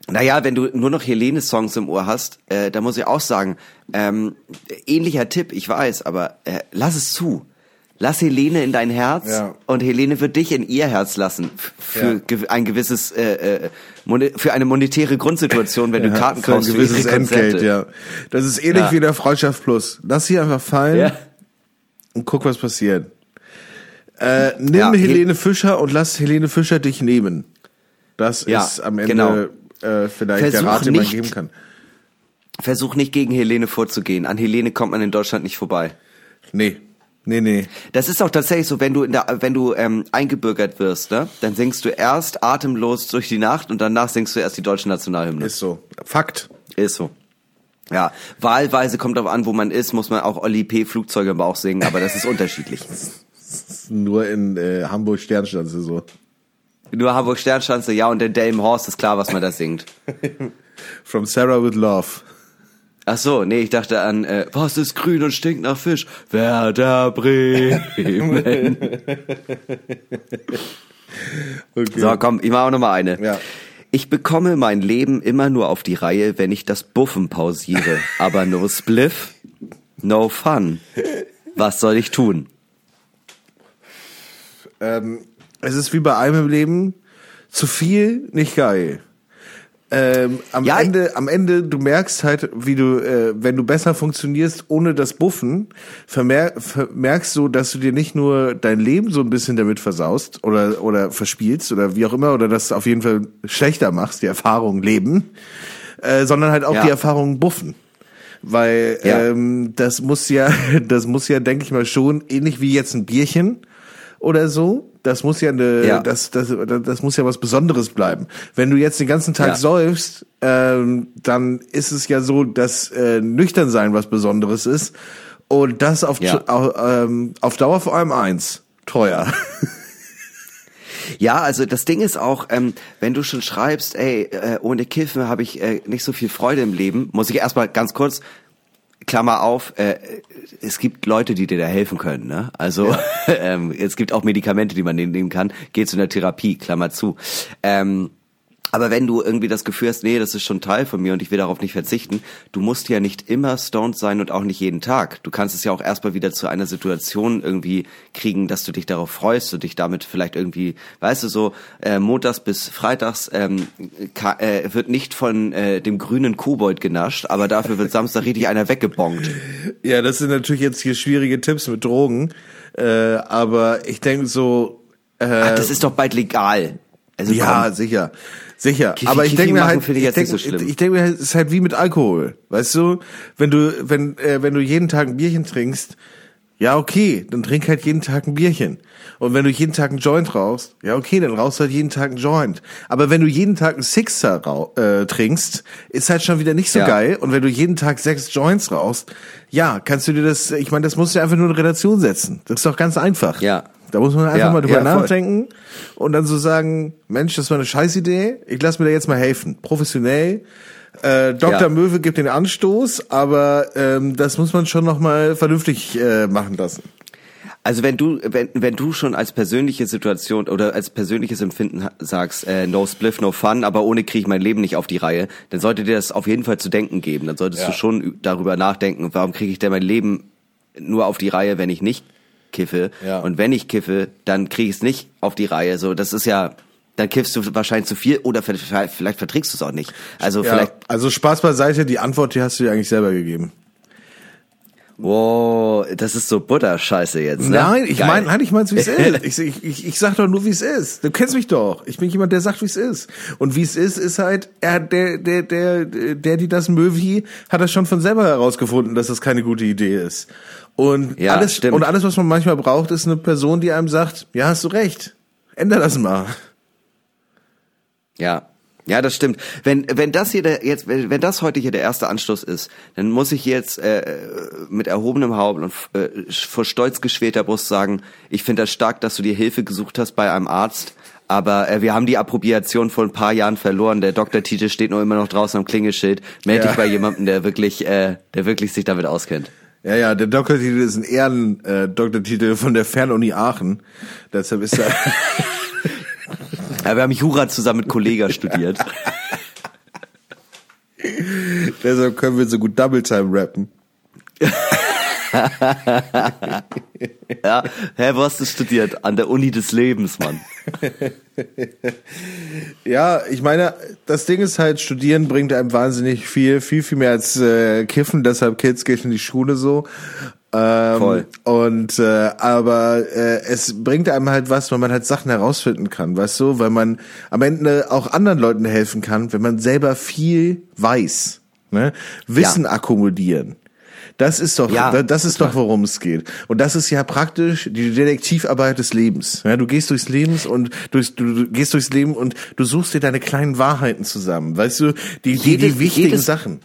naja, wenn du nur noch Helene-Songs im Ohr hast, äh, da muss ich auch sagen, ähm, ähnlicher Tipp, ich weiß, aber äh, lass es zu. Lass Helene in dein Herz ja. und Helene wird dich in ihr Herz lassen für ja. ein gewisses äh, äh, für eine monetäre Grundsituation, wenn ja, du Karten kaufst. Für ein gewisses Entgelt, ja. Das ist ähnlich wie der Freundschaft Plus. Lass sie einfach fallen und guck, was passiert. Äh, nimm ja, Helene Fischer und lass Helene Fischer dich nehmen. Das ja, ist am Ende genau. äh, vielleicht Versuch der Rat, den man geben kann. Versuch nicht gegen Helene vorzugehen. An Helene kommt man in Deutschland nicht vorbei. Nee. Nee, nee. Das ist auch tatsächlich so, wenn du in der, wenn du ähm, eingebürgert wirst, ne, dann singst du erst atemlos durch die Nacht und danach singst du erst die deutsche Nationalhymne. Ist so. Fakt. Ist so. Ja, wahlweise kommt darauf an, wo man ist, muss man auch Oli P. Flugzeuge im Bauch singen, aber das ist unterschiedlich. Nur in äh, Hamburg Sternschanze so. Nur Hamburg Sternschanze, ja, und in Delmenhorst ist klar, was man da singt. From Sarah with Love. Ach so, nee, ich dachte an, äh, was ist grün und stinkt nach Fisch? Werder Bremen. okay. So, komm, ich mach auch noch mal eine. Ja. Ich bekomme mein Leben immer nur auf die Reihe, wenn ich das Buffen pausiere. Aber no Spliff, no fun. Was soll ich tun? Ähm, es ist wie bei allem im Leben, zu viel, nicht geil. Ähm, am ja, Ende, am Ende, du merkst halt, wie du, äh, wenn du besser funktionierst ohne das Buffen, vermer vermerkst du, dass du dir nicht nur dein Leben so ein bisschen damit versaust oder oder verspielst oder wie auch immer oder das auf jeden Fall schlechter machst, die Erfahrung Leben, äh, sondern halt auch ja. die Erfahrung Buffen weil ja. ähm, das muss ja, das muss ja, denke ich mal schon ähnlich wie jetzt ein Bierchen oder so. Das muss ja eine, ja. Das, das, das muss ja was Besonderes bleiben. Wenn du jetzt den ganzen Tag ja. säufst, ähm, dann ist es ja so, dass äh, nüchtern sein was Besonderes ist. Und das auf, ja. auf, ähm, auf Dauer vor allem eins. Teuer. Ja, also das Ding ist auch, ähm, wenn du schon schreibst, ey, äh, ohne Kiffen habe ich äh, nicht so viel Freude im Leben, muss ich erstmal ganz kurz Klammer auf, äh, es gibt Leute, die dir da helfen können. Ne? Also ja. ähm, es gibt auch Medikamente, die man nehmen kann. Geh zu einer Therapie, Klammer zu. Ähm, aber wenn du irgendwie das Gefühl hast, nee, das ist schon Teil von mir und ich will darauf nicht verzichten, du musst ja nicht immer stoned sein und auch nicht jeden Tag. Du kannst es ja auch erstmal wieder zu einer Situation irgendwie kriegen, dass du dich darauf freust und dich damit vielleicht irgendwie, weißt du, so äh, montags bis freitags ähm, äh, wird nicht von äh, dem grünen Kobold genascht, aber dafür wird Samstag richtig einer weggebongt. Ja, das sind natürlich jetzt hier schwierige Tipps mit Drogen, äh, aber ich denke so... Äh, Ach, das ist doch bald legal. Also ja, komm. sicher. Sicher, Kiffi, aber ich denke mir halt, ich, ich denke so denk mir, es ist halt wie mit Alkohol, weißt du? Wenn du, wenn, äh, wenn du jeden Tag ein Bierchen trinkst, ja okay, dann trink halt jeden Tag ein Bierchen. Und wenn du jeden Tag ein Joint rauchst, ja okay, dann rauchst du halt jeden Tag ein Joint. Aber wenn du jeden Tag ein Sixer äh, trinkst, ist halt schon wieder nicht so ja. geil. Und wenn du jeden Tag sechs Joints rauchst, ja, kannst du dir das, ich meine, das musst du einfach nur in Relation setzen. Das ist doch ganz einfach. Ja. Da muss man einfach ja, mal drüber ja, nachdenken und dann so sagen, Mensch, das war eine Scheißidee, ich lass mir da jetzt mal helfen. Professionell. Äh, Dr. Ja. Möwe gibt den Anstoß, aber ähm, das muss man schon nochmal vernünftig äh, machen lassen. Also wenn du wenn wenn du schon als persönliche Situation oder als persönliches Empfinden sagst, äh, no spliff, no fun, aber ohne kriege ich mein Leben nicht auf die Reihe, dann sollte dir das auf jeden Fall zu denken geben. Dann solltest ja. du schon darüber nachdenken, warum kriege ich denn mein Leben nur auf die Reihe, wenn ich nicht kiffe. Ja. Und wenn ich kiffe, dann kriege ich es nicht auf die Reihe. So, das ist ja, dann kiffst du wahrscheinlich zu viel oder vielleicht, vielleicht verträgst du es auch nicht. Also ja, vielleicht. Also Spaß beiseite, die Antwort, die hast du dir eigentlich selber gegeben. Wow, das ist so Butterscheiße jetzt. Ne? Nein, ich meine, nein, ich mein's wie es ist. Ich, ich, ich, ich sag doch nur, wie es ist. Du kennst mich doch. Ich bin jemand, der sagt, wie es ist. Und wie es ist, ist halt, er, der, der, der, der, die das Möwi, hat das schon von selber herausgefunden, dass das keine gute Idee ist. Und ja, alles, stimmt. und alles, was man manchmal braucht, ist eine Person, die einem sagt, ja, hast du recht. Änder das mal. Ja. Ja, das stimmt. Wenn wenn das hier der jetzt wenn, wenn das heute hier der erste Anstoß ist, dann muss ich jetzt äh, mit erhobenem Haupt und äh, vor stolz geschwelter Brust sagen, ich finde das stark, dass du dir Hilfe gesucht hast bei einem Arzt, aber äh, wir haben die Appropriation vor ein paar Jahren verloren. Der Doktortitel steht nur immer noch draußen am Klingelschild. Meld ja. dich bei jemandem, der wirklich äh, der wirklich sich damit auskennt. Ja, ja, der Doktortitel ist ein Ehren-Doktortitel äh, von der Fernuni Aachen. Deshalb ist er. ja, wir haben Jura zusammen mit Kollega studiert. Deshalb können wir so gut Double Time rappen. ja, hä, wo hast du studiert? An der Uni des Lebens, Mann. ja, ich meine, das Ding ist halt, studieren bringt einem wahnsinnig viel, viel, viel mehr als äh, kiffen, deshalb Kids geht in die Schule so. Ähm, Voll. Und äh, aber äh, es bringt einem halt was, wenn man halt Sachen herausfinden kann, weißt du, weil man am Ende auch anderen Leuten helfen kann, wenn man selber viel weiß. Ne? Wissen ja. akkumulieren. Das ist doch, ja, das ist doch, worum es geht. Und das ist ja praktisch die Detektivarbeit des Lebens. Ja, du gehst durchs Lebens und durchs, du, gehst durchs Leben und du suchst dir deine kleinen Wahrheiten zusammen. Weißt du, die, die, die wichtigen jedes, Sachen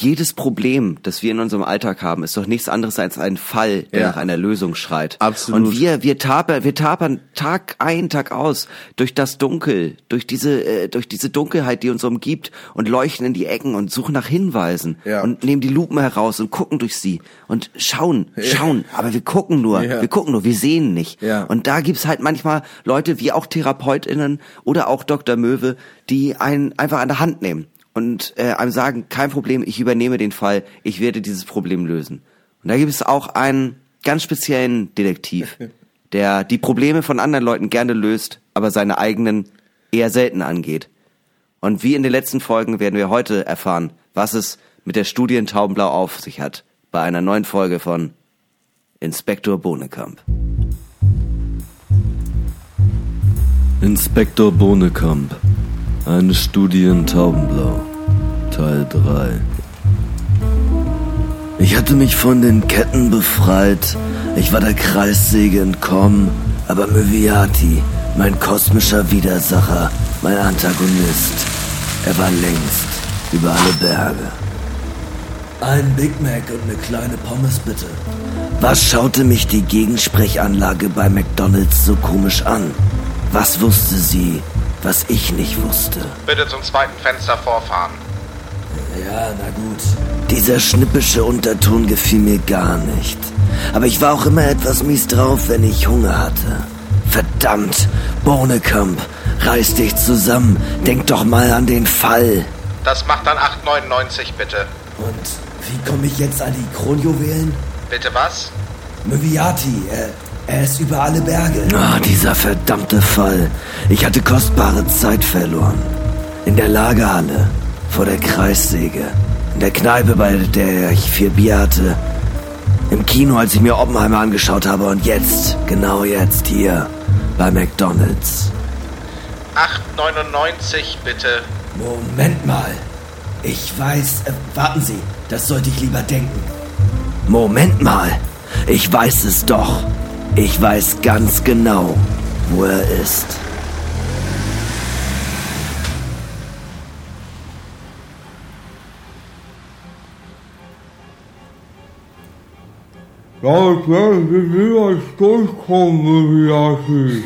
jedes Problem, das wir in unserem Alltag haben, ist doch nichts anderes als ein Fall, der ja. nach einer Lösung schreit. Absolut. Und wir, wir tapern, wir tapern Tag ein, Tag aus durch das Dunkel, durch diese, äh, durch diese Dunkelheit, die uns umgibt und leuchten in die Ecken und suchen nach Hinweisen ja. und nehmen die Lupen heraus und gucken durch sie und schauen, schauen. Ja. Aber wir gucken nur, wir gucken nur, wir sehen nicht. Und da gibt's halt manchmal Leute wie auch TherapeutInnen oder auch Dr. Möwe, die einen einfach an der Hand nehmen und äh, einem sagen, kein Problem, ich übernehme den Fall, ich werde dieses Problem lösen. Und da gibt es auch einen ganz speziellen Detektiv, der die Probleme von anderen Leuten gerne löst, aber seine eigenen eher selten angeht. Und wie in den letzten Folgen werden wir heute erfahren, was es mit der Studie in Taubenblau auf sich hat, bei einer neuen Folge von Inspektor Bohnekamp. Inspektor Bohnekamp eine Studie in Taubenblau. Teil 3. Ich hatte mich von den Ketten befreit. Ich war der Kreissäge entkommen. Aber Möviati, mein kosmischer Widersacher, mein Antagonist, er war längst über alle Berge. Ein Big Mac und eine kleine Pommes bitte. Was schaute mich die Gegensprechanlage bei McDonald's so komisch an? Was wusste sie, was ich nicht wusste. Bitte zum zweiten Fenster vorfahren. Ja, na gut. Dieser schnippische Unterton gefiel mir gar nicht. Aber ich war auch immer etwas mies drauf, wenn ich Hunger hatte. Verdammt, Bohnekamp, reiß dich zusammen. Denk doch mal an den Fall. Das macht dann 8,99 bitte. Und wie komme ich jetzt an die Kronjuwelen? Bitte was? Möviati, er, er ist über alle Berge. Ah, dieser verdammte Fall. Ich hatte kostbare Zeit verloren. In der Lagerhalle, vor der Kreissäge, in der Kneipe, bei der ich vier Bier hatte, im Kino, als ich mir Oppenheimer angeschaut habe und jetzt, genau jetzt hier, bei McDonald's. 8,99 bitte. Moment mal. Ich weiß, äh, warten Sie, das sollte ich lieber denken. Moment mal. Ich weiß es doch. Ich weiß ganz genau, wo er ist. Ja, ich werde niemals durchkommen, Yaki.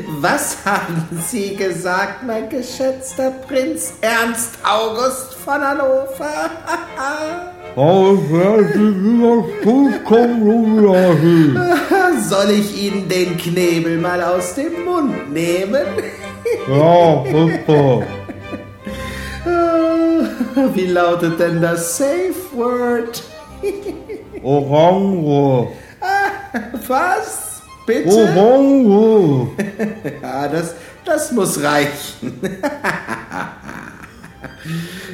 Was haben Sie gesagt, mein geschätzter Prinz Ernst August von Hannover? Soll ich Ihnen den Knebel mal aus dem Mund nehmen? Ja. Wie lautet denn das Safe Word? Orange. Was? Bitte? Orange. Ja, das, das muss reichen.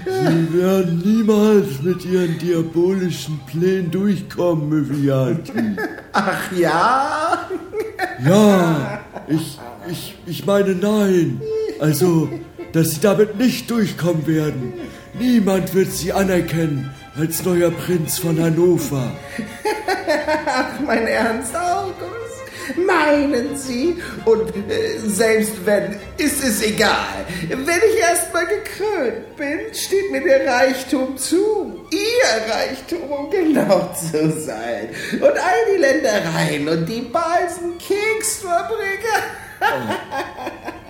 Sie werden niemals mit Ihren diabolischen Plänen durchkommen, Möviati. Ach ja? Ja, ich, ich, ich meine nein. Also, dass Sie damit nicht durchkommen werden. Niemand wird Sie anerkennen als neuer Prinz von Hannover. Ach, mein Ernst, August. Meinen Sie? Und äh, selbst wenn, ist es egal. Wenn ich erstmal gekrönt bin, steht mir der Reichtum zu. Ihr Reichtum, um genau zu sein. Und all die Ländereien und die balsen Keksfabriker. Äh,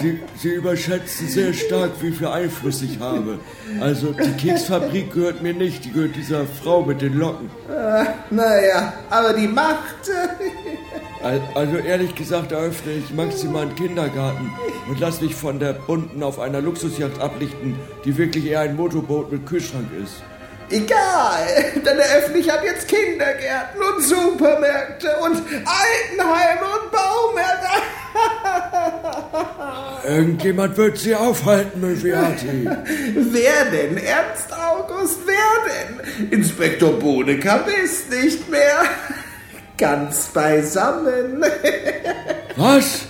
Sie, Sie überschätzen sehr stark, wie viel Einfluss ich habe. Also, die Keksfabrik gehört mir nicht, die gehört dieser Frau mit den Locken. Naja, aber die Macht. Al- Also, ehrlich gesagt, eröffne ich maximal einen Kindergarten und lass mich von der bunten auf einer Luxusjacht ablichten, die wirklich eher ein Motorboot mit Kühlschrank ist. Egal, dann eröffne ich ab jetzt Kindergärten und Supermärkte und Altenheime und Baumärkte. Irgendjemand wird Sie aufhalten, Möviati. Wer denn? Ernst August, wer denn? Inspektor Bodekamp ist nicht mehr ganz beisammen. Was?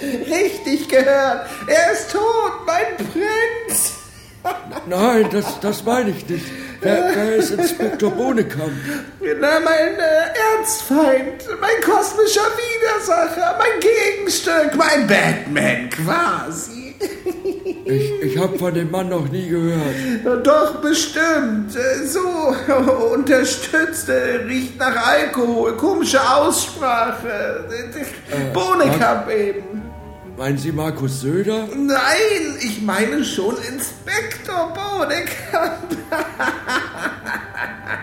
Richtig gehört. Er ist tot, mein Prinz. Nein, das, das meine ich nicht. Wer, wer ist Inspektor Bohnekamp? Na, mein äh, Erzfeind, mein kosmischer Widersacher, mein Gegenstück, mein Batman quasi. Ich, ich habe von dem Mann noch nie gehört. Doch, bestimmt. Äh, So, unterstützt, äh, riecht nach Alkohol, komische Aussprache. Äh, Bohnekamp eben. Meinen Sie Markus Söder? Nein, ich meine schon Inspektor Bohnekamp.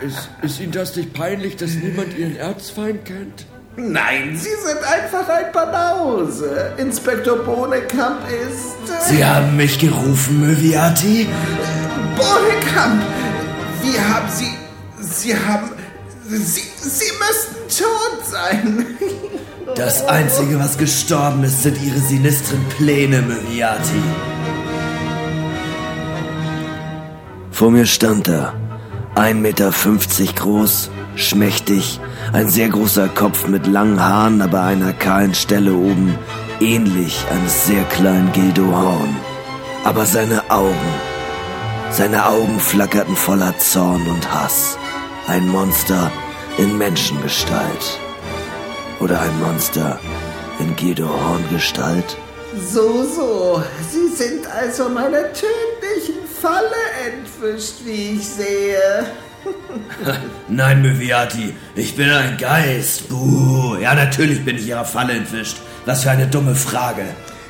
Ist, ist Ihnen das nicht peinlich, dass niemand Ihren Erzfeind kennt? Nein, Sie sind einfach ein Banause. Inspektor Bohnekamp ist... Äh, Sie haben mich gerufen, Möviati? Bohnekamp! Wie haben Sie... Sie haben... Sie, Sie müssten tot sein. Das Einzige, was gestorben ist, sind Ihre sinistren Pläne, Möviati. Vor mir stand er, 1,50 Meter groß, schmächtig, ein sehr großer Kopf mit langen Haaren, aber einer kahlen Stelle oben, ähnlich eines sehr kleinen Gildehorn. Aber seine Augen, seine Augen flackerten voller Zorn und Hass. Ein Monster in Menschengestalt. Oder ein Monster in Gildehorngestalt. So, so. Sie sind also meiner tödlichen Falle entwischt, wie ich sehe. Nein, Möviati, ich bin ein Geist. Buh. Ja, natürlich bin ich Ihrer Falle entwischt. Was für eine dumme Frage.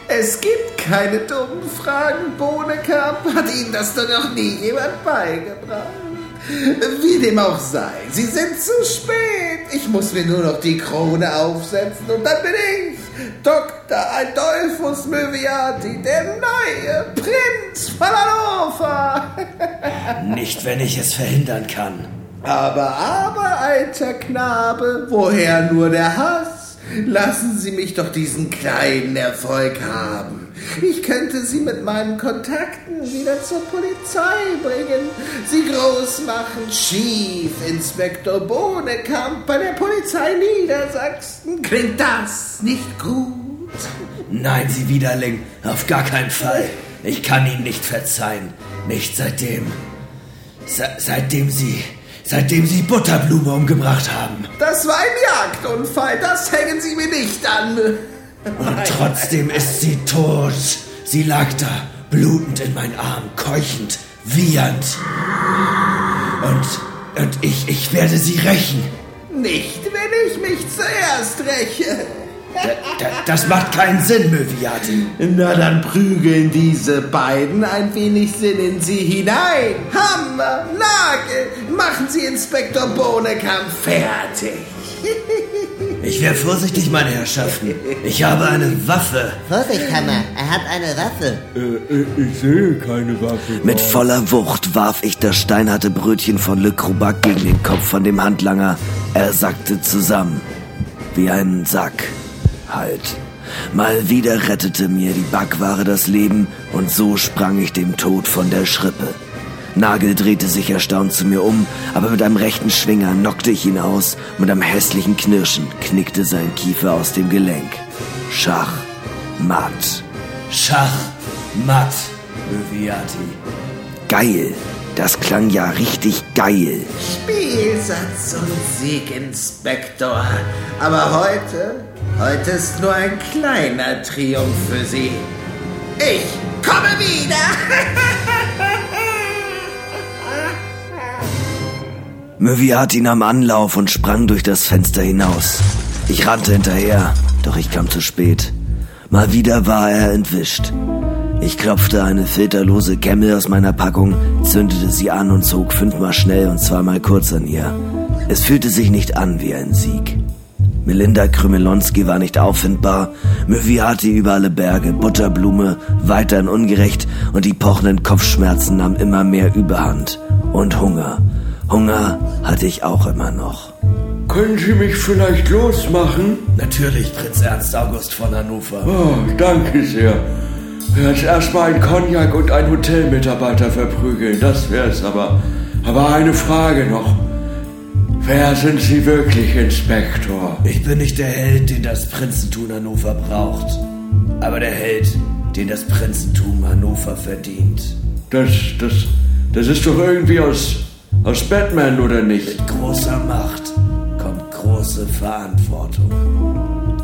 Es gibt keine dummen Fragen, Bohnekamp. Hat Ihnen das doch noch nie jemand beigebracht? Wie dem auch sei, Sie sind zu spät. Ich muss mir nur noch die Krone aufsetzen und dann bin ich Dr. Adolphus Möviati, der neue Prinz von Hannover. Nicht, wenn ich es verhindern kann. Aber, aber, alter Knabe, woher nur der Hass? Lassen Sie mich doch diesen kleinen Erfolg haben. Ich könnte Sie mit meinen Kontakten wieder zur Polizei bringen, Sie groß machen. Chief Inspektor Bohnekamp bei der Polizei Niedersachsen. Klingt das nicht gut? Nein, Sie Widerling, auf gar keinen Fall. Ich kann Ihnen nicht verzeihen. Nicht seitdem. Se seitdem Sie. Seitdem Sie Butterblume umgebracht haben. Das war ein Jagdunfall, das hängen Sie mir nicht an. Und trotzdem ist sie tot. Sie lag da, blutend in meinen Arm, keuchend, wiehernd. Und, und ich, ich werde sie rächen. Nicht, wenn ich mich zuerst räche. Da, das macht keinen Sinn, Möviati. Na, dann prügeln diese beiden ein wenig Sinn in sie hinein. Hammer, Nagel, machen Sie Inspektor Bohnekamp fertig. Ich wäre vorsichtig, meine Herrschaften. Ich habe eine Waffe. Vorsicht, Hammer, er hat eine Waffe. Äh, äh, ich sehe keine Waffe. Mit voller Wucht warf ich das steinharte Brötchen von Le Croubac gegen den Kopf von dem Handlanger. Er sackte zusammen. Wie ein Sack. Halt. Mal wieder rettete mir die Backware das Leben und so sprang ich dem Tod von der Schrippe. Nagel drehte sich erstaunt zu mir um, aber mit einem rechten Schwinger knockte ich ihn aus. Mit einem hässlichen Knirschen knickte sein Kiefer aus dem Gelenk. Schach, matt. Schach, matt, Möviati. Geil. Das klang ja richtig geil. Spielsatz und Sieg, Inspektor. Aber heute, heute ist nur ein kleiner Triumph für Sie. Ich komme wieder. Möviati nahm Anlauf und sprang durch das Fenster hinaus. Ich rannte hinterher, doch ich kam zu spät. Mal wieder war er entwischt. Ich klopfte eine filterlose Camel aus meiner Packung, zündete sie an und zog fünfmal schnell und zweimal kurz an ihr. Es fühlte sich nicht an wie ein Sieg. Melinda Krümelonski war nicht auffindbar, Möviati über alle Berge, Butterblume, weiterhin ungerecht und die pochenden Kopfschmerzen nahmen immer mehr Überhand. Und Hunger. Hunger hatte ich auch immer noch. Können Sie mich vielleicht losmachen? Natürlich, Prinz Ernst August von Hannover. Oh, danke sehr. Jetzt erstmal ein Cognac und ein Hotelmitarbeiter verprügeln, das wär's aber. Aber eine Frage noch. Wer sind Sie wirklich, Inspektor? Ich bin nicht der Held, den das Prinzentum Hannover braucht, aber der Held, den das Prinzentum Hannover verdient. Das, das, das ist doch irgendwie aus, aus Batman, oder nicht? Mit großer Macht kommt große Verantwortung.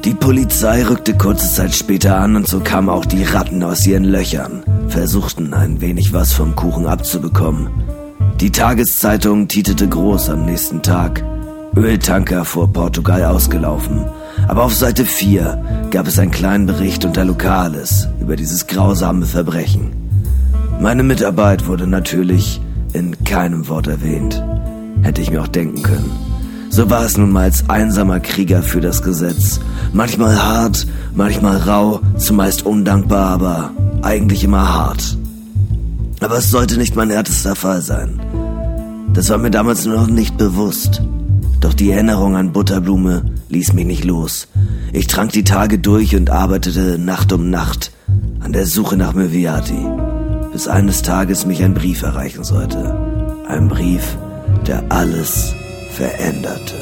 Die Polizei rückte kurze Zeit später an und so kamen auch die Ratten aus ihren Löchern, versuchten ein wenig was vom Kuchen abzubekommen. Die Tageszeitung titelte groß am nächsten Tag. Öltanker vor Portugal ausgelaufen. Aber auf Seite 4 gab es einen kleinen Bericht unter Lokales über dieses grausame Verbrechen. Meine Mitarbeit wurde natürlich in keinem Wort erwähnt. Hätte ich mir auch denken können. So war es nun mal als einsamer Krieger für das Gesetz. Manchmal hart, manchmal rau, zumeist undankbar, aber eigentlich immer hart. Aber es sollte nicht mein härtester Fall sein. Das war mir damals noch nicht bewusst. Doch die Erinnerung an Butterblume ließ mich nicht los. Ich trank die Tage durch und arbeitete Nacht um Nacht an der Suche nach Möviati, bis eines Tages mich ein Brief erreichen sollte. Ein Brief, der alles veränderte.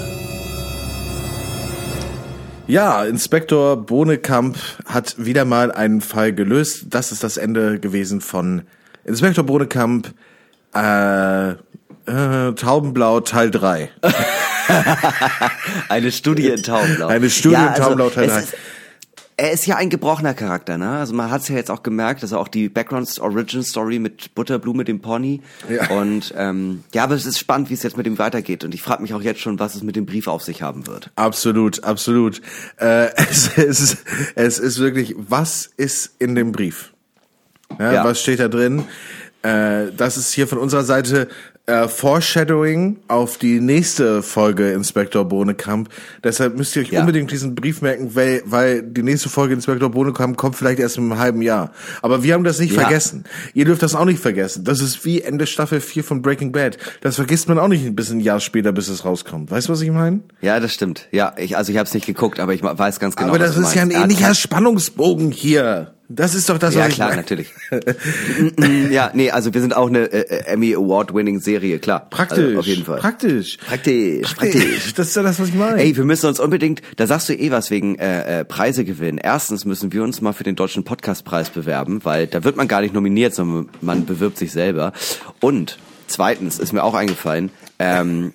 Ja, Inspektor Bohnekamp hat wieder mal einen Fall gelöst. Das ist das Ende gewesen von Inspektor Bohnekamp, äh, äh, Taubenblau Teil 3. Eine Studie in Taubenblau. Eine Studie Ja, in Taubenblau also, Teil es 3. er ist ja ein gebrochener Charakter, ne? Also man hat es ja jetzt auch gemerkt, dass er auch die Background Origin Story mit Butterblume, dem Pony. Ja. Und ähm, ja, aber es ist spannend, wie es jetzt mit ihm weitergeht. Und ich frage mich auch jetzt schon, was es mit dem Brief auf sich haben wird. Absolut, absolut. Äh, es, es, ist, es ist wirklich, was ist in dem Brief? Ja, Ja. Was steht da drin? Äh, das ist hier von unserer Seite äh, Foreshadowing auf die nächste Folge Inspektor Bohnekamp. Deshalb müsst ihr euch Ja. unbedingt diesen Brief merken, weil, weil die nächste Folge Inspektor Bohnekamp kommt vielleicht erst in einem halben Jahr. Aber wir haben das nicht Ja. vergessen. Ihr dürft das auch nicht vergessen. Das ist wie Ende Staffel 4 von Breaking Bad. Das vergisst man auch nicht bis ein Jahr später, bis es rauskommt. Weißt du, was ich meine? Ja, das stimmt. Ja, ich, also ich habe es nicht geguckt, aber ich weiß ganz genau. Aber das ist ja ein. Er ähnlicher Spannungsbogen hier. Das ist doch das, Ja, was ich klar, meine. natürlich. ja, nee, also wir sind auch eine äh, Emmy Award Winning Serie, klar. Praktisch. Also auf jeden Fall. Praktisch. Praktisch, praktisch. Das ist ja das, was ich meine. Ey, wir müssen uns unbedingt, da sagst du eh was wegen äh, äh, Preise gewinnen. Erstens müssen wir uns mal für den Deutschen Podcastpreis bewerben, weil da wird man gar nicht nominiert, sondern man bewirbt sich selber. Und zweitens ist mir auch eingefallen, ähm,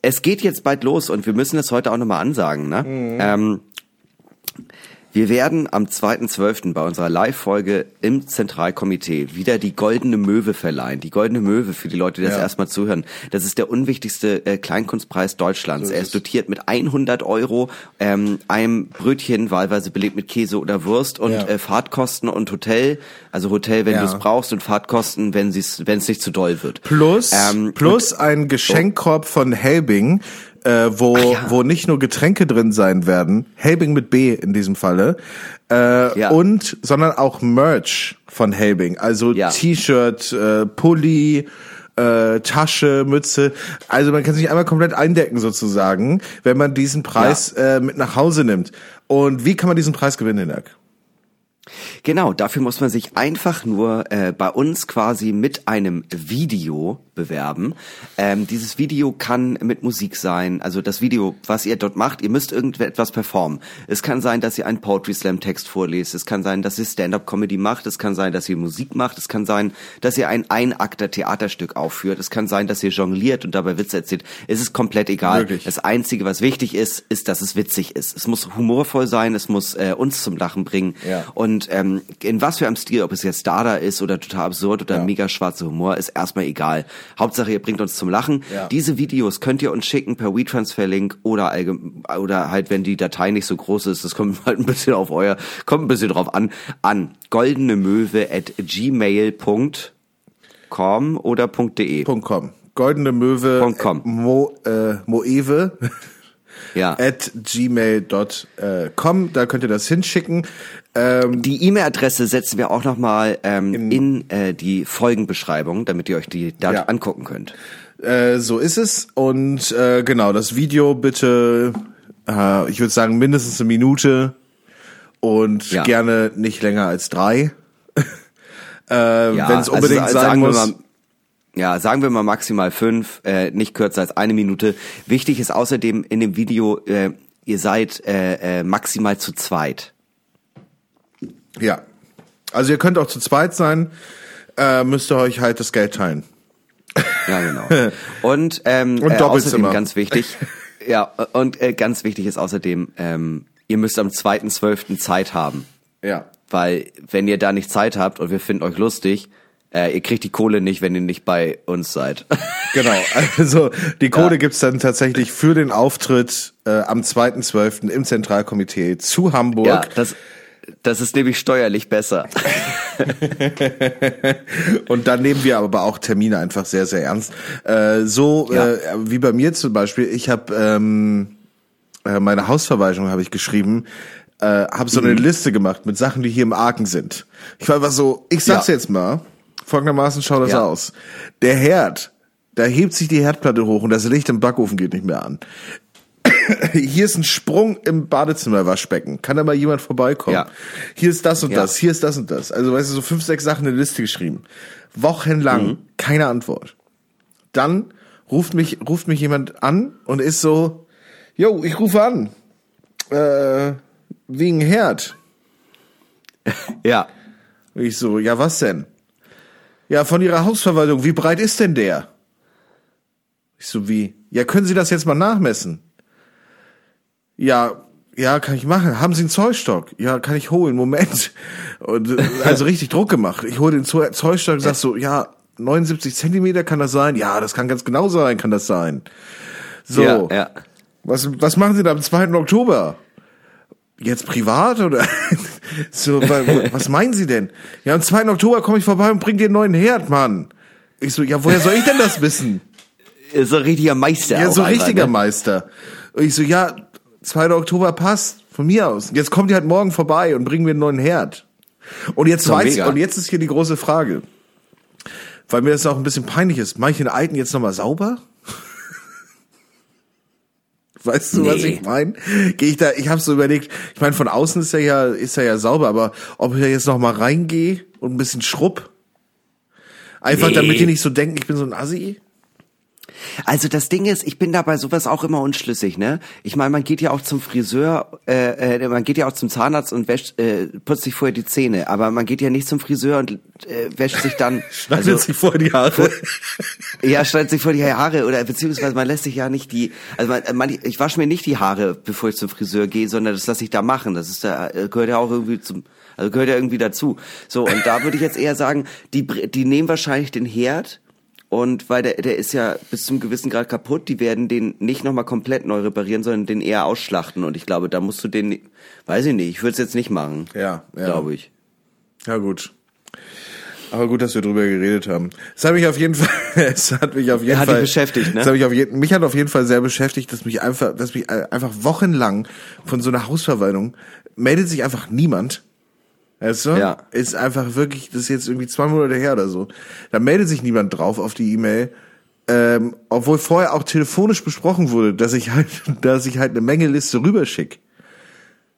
es geht jetzt bald los und wir müssen es heute auch nochmal ansagen. Ne? Ähm, wir werden am 2.12. bei unserer Live-Folge im Zentralkomitee wieder die Goldene Möwe verleihen. Die Goldene Möwe, für die Leute, die das Ja. erstmal zuhören, das ist der unwichtigste äh, Kleinkunstpreis Deutschlands. er ist dotiert mit 100 Euro, ähm, einem Brötchen, wahlweise belegt mit Käse oder Wurst und Ja. äh, Fahrtkosten und Hotel. Also Hotel, wenn Ja. du es brauchst und Fahrtkosten, wenn es nicht zu doll wird. Plus, Ähm, plus ein Geschenkkorb von Helbing, äh, wo, ja. wo nicht nur Getränke drin sein werden, Helbing mit B in diesem Falle, äh, Ja. und, sondern auch Merch von Helbing. Also Ja. T-Shirt, äh, Pulli, äh, Tasche, Mütze. Also man kann sich einmal komplett eindecken sozusagen, wenn man diesen Preis äh, mit nach Hause nimmt. Und wie kann man diesen Preis gewinnen, Hinak? Genau, dafür muss man sich einfach nur äh, bei uns quasi mit einem Video bewerben. Ähm, dieses Video kann mit Musik sein, also das Video, was ihr dort macht, ihr müsst irgendetwas performen. Es kann sein, dass ihr einen Poetry Slam Text vorlest, es kann sein, dass ihr Stand-up Comedy macht, es kann sein, dass ihr Musik macht, es kann sein, dass ihr ein Einakter Theaterstück aufführt, es kann sein, dass ihr jongliert und dabei Witze erzählt. Es ist komplett egal. Wirklich. Das einzige, was wichtig ist, ist, dass es witzig ist. Es muss humorvoll sein, es muss äh, uns zum Lachen bringen. Ja. Und ähm, in was für einem Stil, ob es jetzt Dada ist oder total absurd oder Ja. mega schwarzer Humor, ist erstmal egal. Hauptsache, ihr bringt uns zum Lachen. Ja. Diese Videos könnt ihr uns schicken per WeTransfer-Link oder oder halt, wenn die Datei nicht so groß ist, das kommt halt ein bisschen auf euer, kommt ein bisschen drauf an, an goldenemöwe at gmail.com oder .de. .com. Goldene Möwe. Com. äh, Mo, äh, Moewe. Ja. at gmail.com. Da könnt ihr das hinschicken. Ähm, Die E-Mail-Adresse setzen wir auch nochmal ähm, in, äh, die Folgenbeschreibung, damit ihr euch die da Ja. angucken könnt. äh, so ist es. Und äh, genau, das Video bitte, äh, ich würde sagen, mindestens eine Minute und Ja. gerne nicht länger als drei. äh, Ja, Wenn es also unbedingt sa- sein muss. mal- Ja, sagen wir mal maximal fünf, äh, nicht kürzer als eine Minute. Wichtig ist außerdem in dem Video, äh, ihr seid äh, äh, maximal zu zweit. Ja. Also ihr könnt auch zu zweit sein, äh, müsst ihr euch halt das Geld teilen. Ja, genau. Und, ähm, Und äh, außerdem ganz wichtig, ja, und äh, ganz wichtig ist außerdem, ähm, ihr müsst am 2.12. Zeit haben. Ja. Weil wenn ihr da nicht Zeit habt und wir finden euch lustig, äh, ihr kriegt die Kohle nicht, wenn ihr nicht bei uns seid. Genau, also die Kohle Ja. gibt's dann tatsächlich für den Auftritt äh, am 2.12. im Zentralkomitee zu Hamburg. ja, das, das ist nämlich steuerlich besser. Und dann nehmen wir aber auch Termine einfach sehr, sehr ernst. Äh, so Ja. äh, wie bei mir zum Beispiel, ich habe ähm, äh, meine Hausverwaltung habe ich geschrieben, äh, habe so Mhm. eine Liste gemacht mit Sachen, die hier im Arken sind. Ich war einfach so, ich sag's Ja. jetzt mal, folgendermaßen schaut das Ja. aus. Der Herd, da hebt sich die Herdplatte hoch und das Licht im Backofen geht nicht mehr an. Hier ist ein Sprung im Badezimmerwaschbecken. Kann da mal jemand vorbeikommen? Ja. Hier ist das und Ja. das, hier ist das und das. Also weißt du, so fünf, sechs Sachen in eine Liste geschrieben. Wochenlang Mhm. keine Antwort. Dann ruft mich, ruft mich jemand an und ist so, yo, ich rufe an. Äh, wegen Herd. ja. Und ich so, ja, was denn? Ja, von Ihrer Hausverwaltung, wie breit ist denn der? Ich so, wie? Ja, können Sie das jetzt mal nachmessen? Ja, ja, kann ich machen. Haben Sie einen Zollstock? Ja, kann ich holen. Moment. Und äh, also richtig Druck gemacht. Ich hole den Zo- Zollstock und sag so, ja, 79 Zentimeter kann das sein? Ja, das kann ganz genau sein, kann das sein. So. Ja, ja. Was, was machen Sie da am 2. Oktober? Jetzt privat oder? so, wa- was meinen Sie denn? Ja, am 2. Oktober komme ich vorbei und bring dir einen neuen Herd, Mann. Ich so, ja, woher soll ich denn das wissen? So ein richtiger Meister. Ja, so einfach, richtiger ne? Meister. Und ich so, ja, 2. Oktober passt, von mir aus. Jetzt kommt ihr halt morgen vorbei und bringen mir einen neuen Herd. Und jetzt So, weiß ich, und jetzt ist hier die große Frage. Weil mir das auch ein bisschen peinlich ist. Mach ich den alten jetzt nochmal sauber? Weißt du, was Nee. ich meine? Gehe ich da, ich habe so überlegt, ich meine, von außen ist er ja, ist er ja sauber, aber ob ich da jetzt nochmal reingehe und ein bisschen schrubb? Einfach Nee. damit die nicht so denken, ich bin so ein Assi? Also das Ding ist, ich bin da bei sowas auch immer unschlüssig, ne? Ich meine, man geht ja auch zum Friseur, äh, äh, man geht ja auch zum Zahnarzt und wäscht, äh, putzt sich vorher die Zähne, aber man geht ja nicht zum Friseur und äh, wäscht sich dann. Schneidet also, sich vor die Haare. Ja, schneidet sich vor die Haare oder beziehungsweise man lässt sich ja nicht die, also man, man, ich wasche mir nicht die Haare, bevor ich zum Friseur gehe, sondern das lasse ich da machen. Das ist da äh, gehört ja auch irgendwie zum, also gehört ja irgendwie dazu. So und da würde ich jetzt eher sagen, die die nehmen wahrscheinlich den Herd und weil der der ist ja bis zum gewissen Grad kaputt, die werden den nicht nochmal komplett neu reparieren, sondern den eher ausschlachten und ich glaube, da musst du den, weiß ich nicht, ich würde es jetzt nicht machen. Ja, ja. glaube ich. Ja, gut. Aber gut, dass wir drüber geredet haben. Es hat mich auf jeden Fall, es hat mich auf jeden Hat Fall beschäftigt, ne? Es hat mich, auf jeden, mich hat auf jeden Fall sehr beschäftigt, dass mich einfach, dass mich äh, einfach wochenlang von so einer Hausverwaltung meldet sich einfach niemand. Weißt du? Ja. Ist einfach wirklich, das ist jetzt irgendwie zwei Monate her oder so. Da meldet sich niemand drauf auf die E-Mail. Ähm, obwohl vorher auch telefonisch besprochen wurde, dass ich halt, dass ich halt eine Menge Liste rüberschick.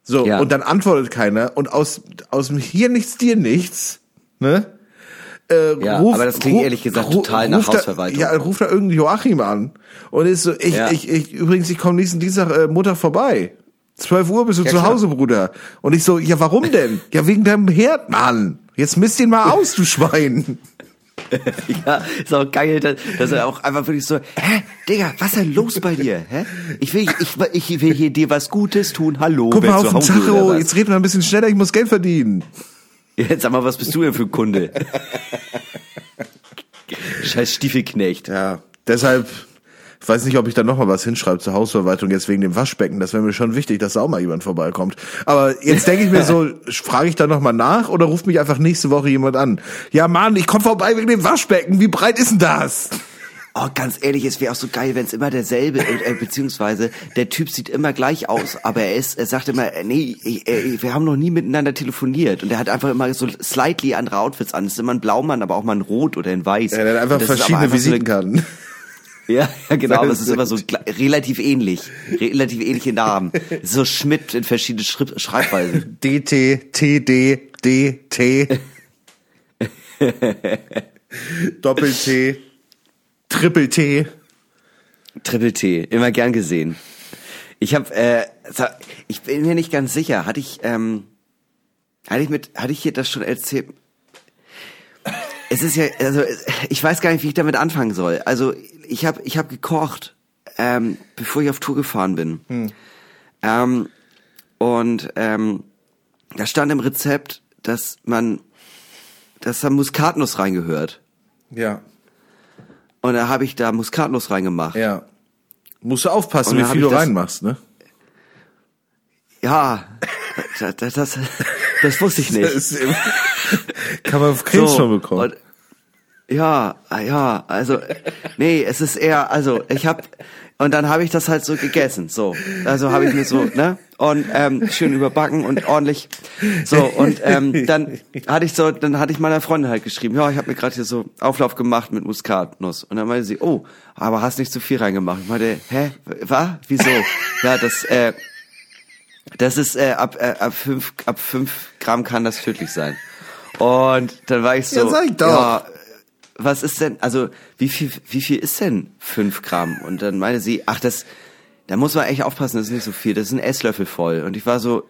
So, Ja. und dann antwortet keiner und aus, aus dem hier nichts, dir nichts, ne? Äh, Ja, aber das klingt ehrlich gesagt total nach ruft da- Hausverwaltung. Ja, ruft da irgendeinen Joachim an und ist so, ich, Ja. ich, ich, übrigens, ich komme nächsten Dienstag äh, Mutter vorbei. 12 Uhr bist du Ja, zu klar. Hause, Bruder. Und ich so, ja, warum denn? ja, wegen deinem Herd, Mann. Jetzt misst ihn mal aus, du Schwein. Ja, ist auch geil, dass, dass er auch einfach wirklich so, hä, Digga, was ist denn los bei dir? Hä? Ich will, ich, ich will hier dir was Gutes tun. Hallo, Guck mal auf den Tacho, was? jetzt red mal ein bisschen schneller, ich muss Geld verdienen. Jetzt sag mal, was bist du denn für ein Kunde? Scheiß Stiefelknecht. Ja, deshalb, ich weiß nicht, ob ich da noch mal was hinschreibe zur Hausverwaltung jetzt wegen dem Waschbecken. Das wäre mir schon wichtig, dass da auch mal jemand vorbeikommt. Aber jetzt denke ich mir so, frage ich da noch mal nach oder ruft mich einfach nächste Woche jemand an? Ja, Mann, ich komme vorbei wegen dem Waschbecken. Wie breit ist denn das? Oh, ganz ehrlich, es wäre auch so geil, wenn es immer derselbe, äh, beziehungsweise der Typ sieht immer gleich aus, aber er ist, er sagt immer, äh, nee, ich, äh, wir haben noch nie miteinander telefoniert und er hat einfach immer so slightly andere Outfits an. Es ist immer ein Blaumann, aber auch mal ein Rot oder ein Weiß. Ja, der hat einfach verschiedene einfach so Visitenkarten. Ja, ja genau, es ist immer so relativ ähnlich. Relativ ähnliche Namen. So Schmidt in verschiedenen Schritt, Schreibweisen. DT, TD, DT. Doppel T. Triple T. Triple T, immer gern gesehen. Ich habe, äh, ich bin mir nicht ganz sicher. Hatte ich, ähm, hatte ich mit, hatte ich hier das schon erzählt? Es ist ja, also ich weiß gar nicht, wie ich damit anfangen soll. Also ich habe, ich habe gekocht, ähm, bevor ich auf Tour gefahren bin. Ähm, und ähm, da stand im Rezept, dass man, dass da Muskatnuss reingehört. Ja, Und da habe ich da Muskatnuss reingemacht. ja. Musst du aufpassen, wie viel hab du das- reinmachst, ne? Ja, das, das, das, das wusste ich nicht. Das Kann man Krebs schon bekommen. Und, ja, ah, ja, also nee, es ist eher, also ich habe und dann habe ich das halt so gegessen, so, also habe ich mir so, ne, und ähm, schön überbacken und ordentlich, so und ähm, dann hatte ich so, dann hatte ich meiner Freundin halt geschrieben, ja, ich habe mir gerade hier so Auflauf gemacht mit Muskatnuss und dann meinte sie, oh, aber hast nicht zu viel reingemacht. Ich meinte, hä, was, wieso? Ja, das, äh, das ist äh, ab äh, ab fünf ab fünf Gramm kann das tödlich sein. Und dann war ich so, Ja, sag ich doch. ja, was ist denn, also wie viel wie viel ist denn fünf Gramm? Und dann meinte sie, ach das, da muss man echt aufpassen, das ist nicht so viel, das ist ein Esslöffel voll. Und ich war so,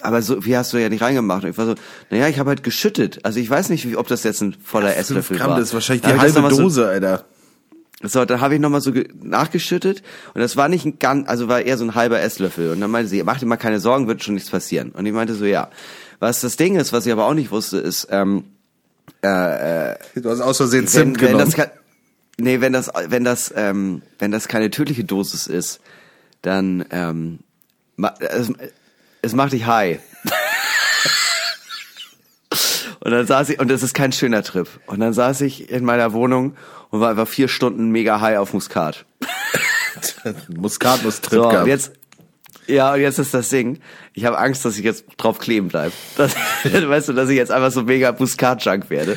aber so wie hast du ja nicht reingemacht? Und ich war so, naja, ich habe halt geschüttet. Also ich weiß nicht, wie, ob das jetzt ein voller Fünf Esslöffel Gramm, war. das ist wahrscheinlich die halbe Dose, Alter. So, dann habe ich nochmal so ge- nachgeschüttet und das war nicht ein ganz, also war eher so ein halber Esslöffel. Und dann meinte sie, mach dir mal keine Sorgen, wird schon nichts passieren. Und ich meinte so, ja. Was das Ding ist, was ich aber auch nicht wusste, ist, ähm, Du hast aus Versehen wenn, Zimt wenn genommen. das ke- nee, wenn das wenn das ähm, wenn das keine tödliche Dosis ist, dann ähm, es, es macht dich high. und dann saß ich und das ist kein schöner Trip. Und dann saß ich in meiner Wohnung und war einfach vier Stunden mega high auf Muskat. Muskatnuss-Trip So, und gehabt. jetzt ja, und jetzt ist das Ding. Ich habe Angst, dass ich jetzt drauf kleben bleib. Das, weißt du, dass ich jetzt einfach so mega Muskat-Junk werde.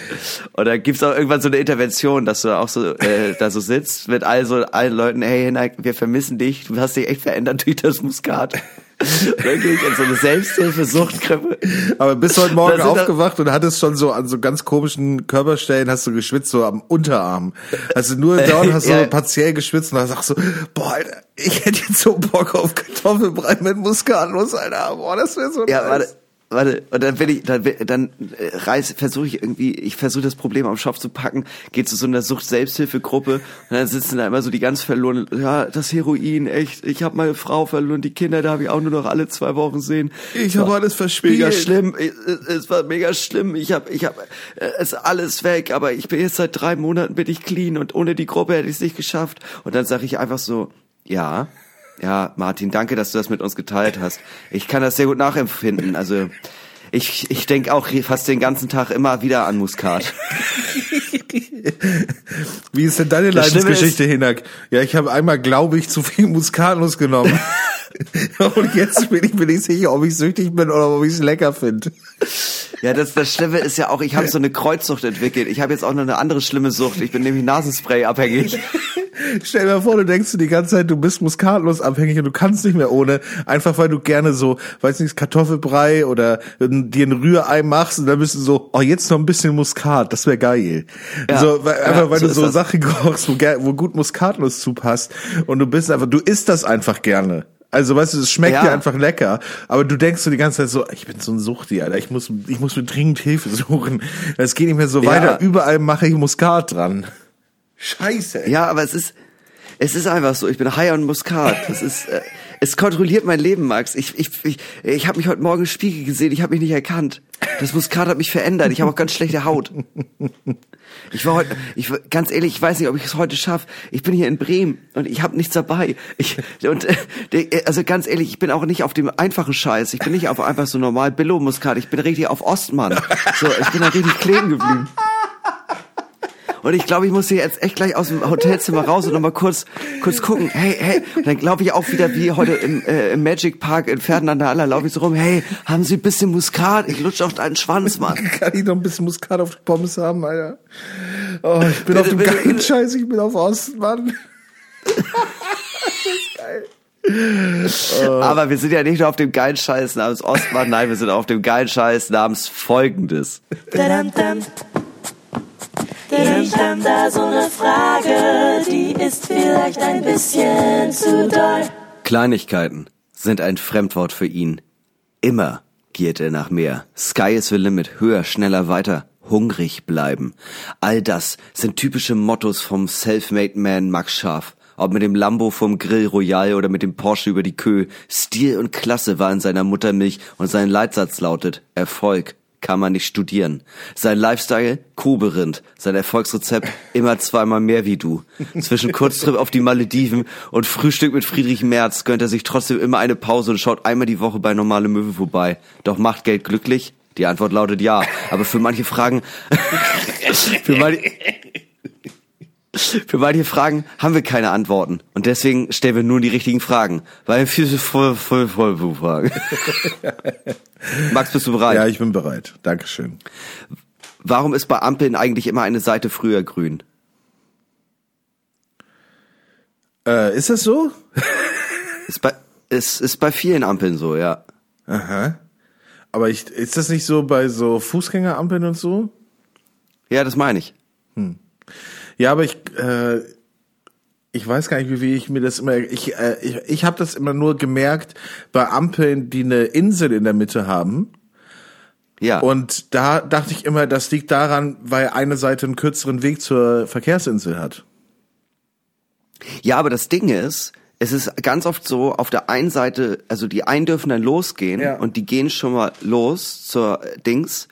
Und dann gibt's auch irgendwann so eine Intervention, dass du auch so äh, da so sitzt mit all so allen Leuten, hey Hinak, wir vermissen dich, du hast dich echt verändert durch das Muskat. Und dann gehe ich in so eine Selbsthilfe-Suchtkrippe. Aber bist heute Morgen aufgewacht und hattest schon so an so ganz komischen Körperstellen, hast du geschwitzt, so am Unterarm. Also nur dort hast du Ja. partiell geschwitzt und dann sagst du, boah, Alter, ich hätte jetzt so Bock auf Kartoffelbrei mit Muskatnuss, Alter. Boah, das wäre so Ja, nice. warte, warte. Und dann bin ich, dann, dann äh, reiß, versuche ich irgendwie, ich versuche das Problem am Schopf zu packen, gehe zu so einer Sucht-Selbsthilfegruppe und dann sitzen da immer so die ganz verloren, ja, das Heroin, echt, ich habe meine Frau verloren, die Kinder, da habe ich auch nur noch alle zwei Wochen sehen. Ich Es hab war alles verspielt. Mega schlimm, es, es war mega schlimm, ich habe, ich habe, es ist alles weg, aber ich bin jetzt seit drei Monaten bin ich clean und ohne die Gruppe hätte ich es nicht geschafft. Und dann sage ich einfach so, ja, ja, Martin, danke, dass du das mit uns geteilt hast. Ich kann das sehr gut nachempfinden. Also ich, ich denke auch fast den ganzen Tag immer wieder an Muskat. Wie ist denn deine Das Leidensgeschichte, Hinak? Ja, ich habe einmal, glaube ich, zu viel Muskatnuss genommen. und jetzt bin ich mir nicht sicher, ob ich süchtig bin oder ob ich es lecker finde. Ja, das, das Schlimme ist ja auch, ich habe so eine Kreuzsucht entwickelt. Ich habe jetzt auch noch eine andere schlimme Sucht. Ich bin nämlich Nasenspray abhängig. Stell dir vor, du denkst du die ganze Zeit, du bist muskatnuss abhängig und du kannst nicht mehr ohne, einfach weil du gerne so, weiß nicht, Kartoffelbrei oder dir ein Rührei machst und dann bist du so, oh, jetzt noch ein bisschen Muskat, das wäre geil. Ja. so, weil, einfach Ja, weil so du so das. Sachen kochst, wo, wo gut Muskatnuss zupasst und du bist einfach, du isst das einfach gerne. Also weißt du, es schmeckt Ja. dir einfach lecker, aber du denkst so die ganze Zeit so, ich bin so ein Suchti, Alter, ich muss, ich muss mir dringend Hilfe suchen. Das geht nicht mehr so Ja. weiter, überall mache ich Muskat dran. Scheiße. Ja, aber es ist, es ist einfach so. Ich bin high on Muskat. Es ist, äh, es kontrolliert mein Leben, Max. Ich, ich, ich, ich habe mich heute Morgen im Spiegel gesehen. Ich habe mich nicht erkannt. Das Muskat hat mich verändert. Ich habe auch ganz schlechte Haut. Ich war heute, ich ganz ehrlich, ich weiß nicht, ob ich es heute schaffe. Ich bin hier in Bremen und ich habe nichts dabei. Ich und äh, also ganz ehrlich, ich bin auch nicht auf dem einfachen Scheiß. Ich bin nicht auf einfach so normal Billo Muskat. Ich bin richtig auf Ostmann. So, ich bin da richtig kleben geblieben. Und ich glaube, ich muss hier jetzt echt gleich aus dem Hotelzimmer raus und nochmal kurz, kurz gucken. Hey, hey. Und dann glaube ich auch wieder wie heute im, äh, im Magic Park in Ferdinand Aller laufe ich so rum. Hey, haben Sie ein bisschen Muskat? Ich lutsche auf deinen Schwanz, Mann. Kann ich noch ein bisschen Muskat auf die Pommes haben, Alter? Oh, ich bin auf dem geilen. Scheiß, ich bin auf Osten, Mann. Aber wir sind ja nicht nur auf dem geilen Scheiß namens Ostmann, nein, wir sind auf dem geilen Scheiß namens Folgendes. Tadam-tam. Ich hab da so eine Frage, die ist vielleicht ein bisschen zu doll. Kleinigkeiten sind ein Fremdwort für ihn. Immer giert er nach mehr. Sky is the limit. Höher, schneller, weiter. Hungrig bleiben. All das sind typische Mottos vom Self-Made Man Max Scharf. Ob mit dem Lambo vom Grill Royal oder mit dem Porsche über die Kö. Stil und Klasse war in seiner Muttermilch und sein Leitsatz lautet Erfolg kann man nicht studieren. Sein Lifestyle, Koberind. Sein Erfolgsrezept, immer zweimal mehr wie du. Zwischen Kurztrip auf die Malediven und Frühstück mit Friedrich Merz gönnt er sich trotzdem immer eine Pause und schaut einmal die Woche bei Normale Möwe vorbei. Doch macht Geld glücklich? Die Antwort lautet ja. Aber für manche Fragen, für manche, für manche Fragen haben wir keine Antworten. Und deswegen stellen wir nur die richtigen Fragen. Weil wir voll, voll, voll, voll Fragen. Max, bist du bereit? Ja, ich bin bereit. Dankeschön. Warum ist bei Ampeln eigentlich immer eine Seite früher grün? Äh, ist das so? Ist bei, ist, ist bei vielen Ampeln so, ja. Aha. Aber ich, ist das nicht so bei so Fußgängerampeln und so? Ja, das meine ich. Ja, aber ich, äh, ich weiß gar nicht, wie, wie ich mir das immer, ich, äh, ich, ich habe das immer nur gemerkt bei Ampeln, die eine Insel in der Mitte haben. Ja. Und da dachte ich immer, das liegt daran, weil eine Seite einen kürzeren Weg zur Verkehrsinsel hat. Ja, aber das Ding ist, es ist ganz oft so, auf der einen Seite, also die einen dürfen dann losgehen Ja. und die gehen schon mal los zur Dings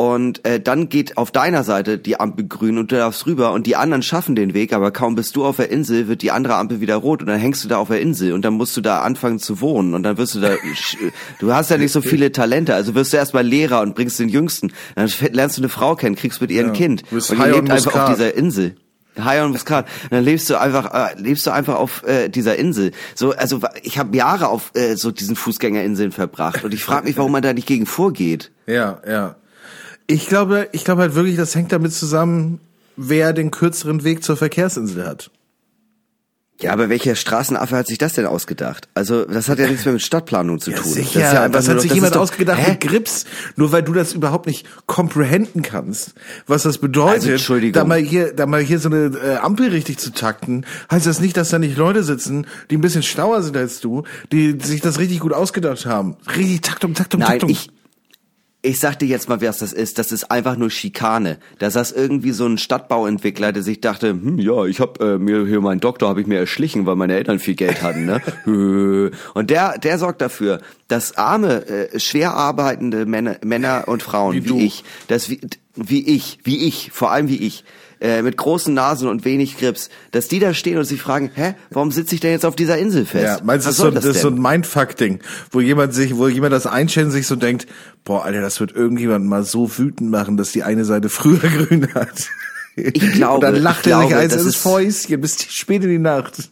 und äh, dann geht auf deiner Seite die Ampel grün und du darfst rüber und die anderen schaffen den Weg, aber kaum bist du auf der Insel, wird die andere Ampel wieder rot und dann hängst du da auf der Insel und dann musst du da anfangen zu wohnen und dann wirst du da, du hast ja nicht so viele Talente, also wirst du erstmal Lehrer und bringst den Jüngsten, dann lernst du eine Frau kennen, kriegst mit ihr ein Ja. Kind und ihr lebt einfach auf dieser Insel. High on Muscat. Und dann lebst du einfach, äh, lebst du einfach auf äh, dieser Insel. So, also ich habe Jahre auf äh, so diesen Fußgängerinseln verbracht und ich frage mich, warum man da nicht gegen vorgeht. Ja, ja. Ich glaube, ich glaube halt wirklich, das hängt damit zusammen, wer den kürzeren Weg zur Verkehrsinsel hat. Ja, aber welcher Straßenaffe hat sich das denn ausgedacht? Also das hat ja nichts mehr mit Stadtplanung zu tun. Sicher, das, ja das hat doch- sich das jemand doch- ausgedacht Hä? mit Grips, nur weil du das überhaupt nicht comprehenden kannst. Was das bedeutet, Also, Entschuldigung. da mal hier, da mal hier so eine äh, Ampel richtig zu takten, heißt das nicht, dass da nicht Leute sitzen, die ein bisschen schlauer sind als du, die sich das richtig gut ausgedacht haben. Richtig Taktung, Taktung, Nein, Taktung. ich, ich sag dir jetzt mal, was das ist. Das ist einfach nur Schikane. Da saß irgendwie so ein Stadtbauentwickler, der sich dachte, hm, ja, ich hab äh, mir hier meinen Doktor habe ich mir erschlichen, weil meine Eltern viel Geld hatten, ne? und der, der sorgt dafür, dass arme, äh, schwer arbeitende Männer, Männer und Frauen wie, du. ich, dass wie, wie ich, wie ich, vor allem wie ich, äh, mit großen Nasen und wenig Grips, dass die da stehen und sich fragen, hä, warum sitze ich denn jetzt auf dieser Insel fest? Ja, meinst du, das ist, so, soll das ist so ein Mindfuck-Ding, wo jemand sich, wo jemand das und sich so denkt, boah, Alter, das wird irgendjemand mal so wütend machen, dass die eine Seite früher grün hat. Ich glaube, und dann lacht er sich eins das ins ist- Fäustchen bis spät in die Nacht.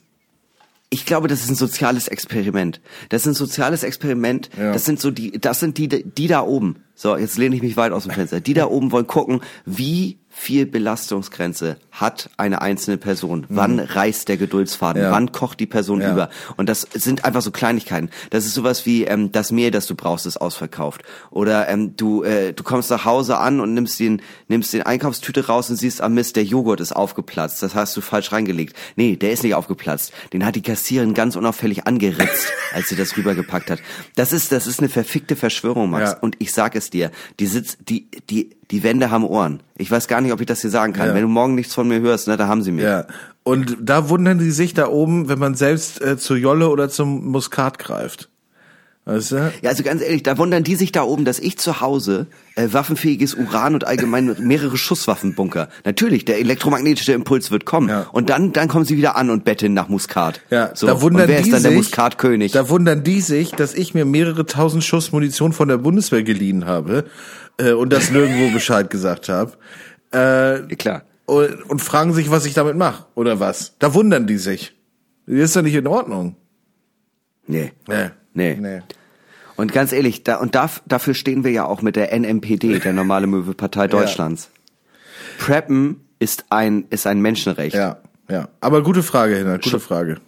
Ich glaube, das ist ein soziales Experiment. Das ist ein soziales Experiment. Ja. Das sind so die, das sind die, die da oben. So, jetzt lehne ich mich weit aus dem Fenster. Die da oben wollen gucken, wie viel Belastungsgrenze hat eine einzelne Person? Wann reißt der Geduldsfaden? Mhm. Ja. Wann kocht die Person Ja. über? Und das sind einfach so Kleinigkeiten. Das ist sowas wie ähm, das Mehl, das du brauchst, ist ausverkauft. Oder ähm, du äh, du kommst nach Hause an und nimmst den nimmst den Einkaufstüte raus und siehst am Mist, der Joghurt ist aufgeplatzt. Das hast du falsch reingelegt. Nee, der ist nicht aufgeplatzt. Den hat die Kassiererin ganz unauffällig angeritzt, als sie das rübergepackt hat. Das ist das ist eine verfickte Verschwörung, Max. Ja. Und ich sag es dir, die sitzt die die die Wände haben Ohren. Ich weiß gar nicht, ob ich das hier sagen kann. Ja. Wenn du morgen nichts von mir hörst, ne, da haben sie mich. Ja. Und da wundern die sich da oben, wenn man selbst äh, zur Jolle oder zum Muskat greift. Weißt du? Ja, also ganz ehrlich, da wundern die sich da oben, dass ich zu Hause äh, waffenfähiges Uran und allgemein mehrere Schusswaffen bunker. Natürlich, der elektromagnetische Impuls wird kommen. Ja. Und dann, dann kommen sie wieder an und betteln nach Muskat. Ja, so. da wundern und wer die ist dann sich, der Muskatkönig? Da wundern die sich, dass ich mir mehrere tausend Schuss Munition von der Bundeswehr geliehen habe äh, und das nirgendwo Bescheid gesagt habe. Äh, Ja, klar. und, und fragen sich, was ich damit mache oder was. Da wundern die sich. Das ist doch nicht in Ordnung. Nee. Nee. Nee. Nee. Und ganz ehrlich, da, und da, dafür stehen wir ja auch mit der NMPD, der normale Möwe-Partei Deutschlands. Preppen ist ein, ist ein Menschenrecht. Ja, ja. Aber gute Frage, Hinner, gute Frage.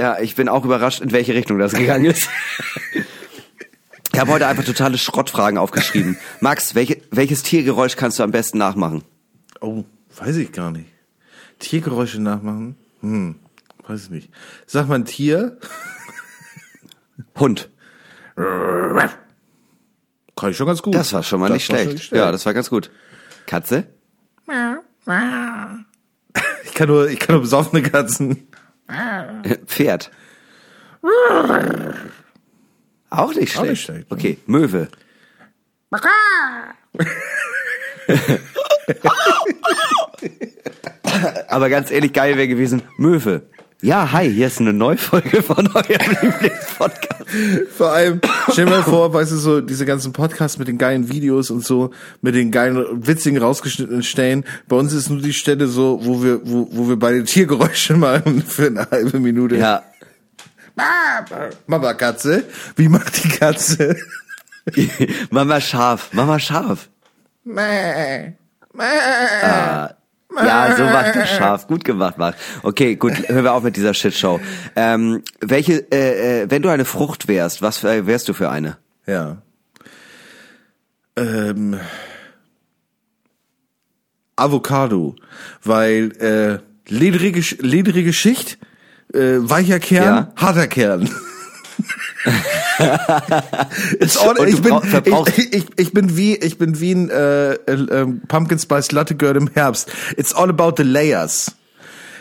Ja, ich bin auch überrascht, in welche Richtung das gegangen ist. Ich habe heute einfach totale Schrottfragen aufgeschrieben. Max, welche, welches Tiergeräusch kannst du am besten nachmachen? Oh, weiß ich gar nicht. Tiergeräusche nachmachen? Hm, weiß ich nicht. Sag mal ein Tier. Hund. Kann ich schon ganz gut. Das war schon mal Das nicht schlecht. schon Ja, das war ganz gut. Katze? Ich kann nur, ich kann nur besoffene Katzen. Pferd. Auch nicht schlecht. Auch nicht schlecht, ne? Okay, Möwe. Aber ganz ehrlich, geil wäre gewesen, Möwe. Ja, hi, hier ist eine Neufolge von eurem Lieblingspodcast. Vor allem, stell dir mal vor, weißt du, so diese ganzen Podcasts mit den geilen Videos und so, mit den geilen, witzigen, rausgeschnittenen Stellen. Bei uns ist nur die Stelle so, wo wir, wo, wo wir beide Tiergeräusche machen für eine halbe Minute. Ja, Mama Katze. Wie macht die Katze? Mama scharf, Mama scharf. Mäh. Ja, so macht er scharf. Gut gemacht, Marc. Okay, gut, hören wir auf mit dieser Shitshow. Ähm, welche, äh, äh, wenn du eine Frucht wärst, was für, wärst du für eine? Ja. Ähm, Avocado, weil äh, ledrige, ledrige Schicht, äh, weicher Kern, Ja. harter Kern. All, ich, bin, ich, ich, ich bin wie ich bin wie ein äh, äh, ähm, Pumpkin Spice Latte Girl im Herbst. It's all about the layers.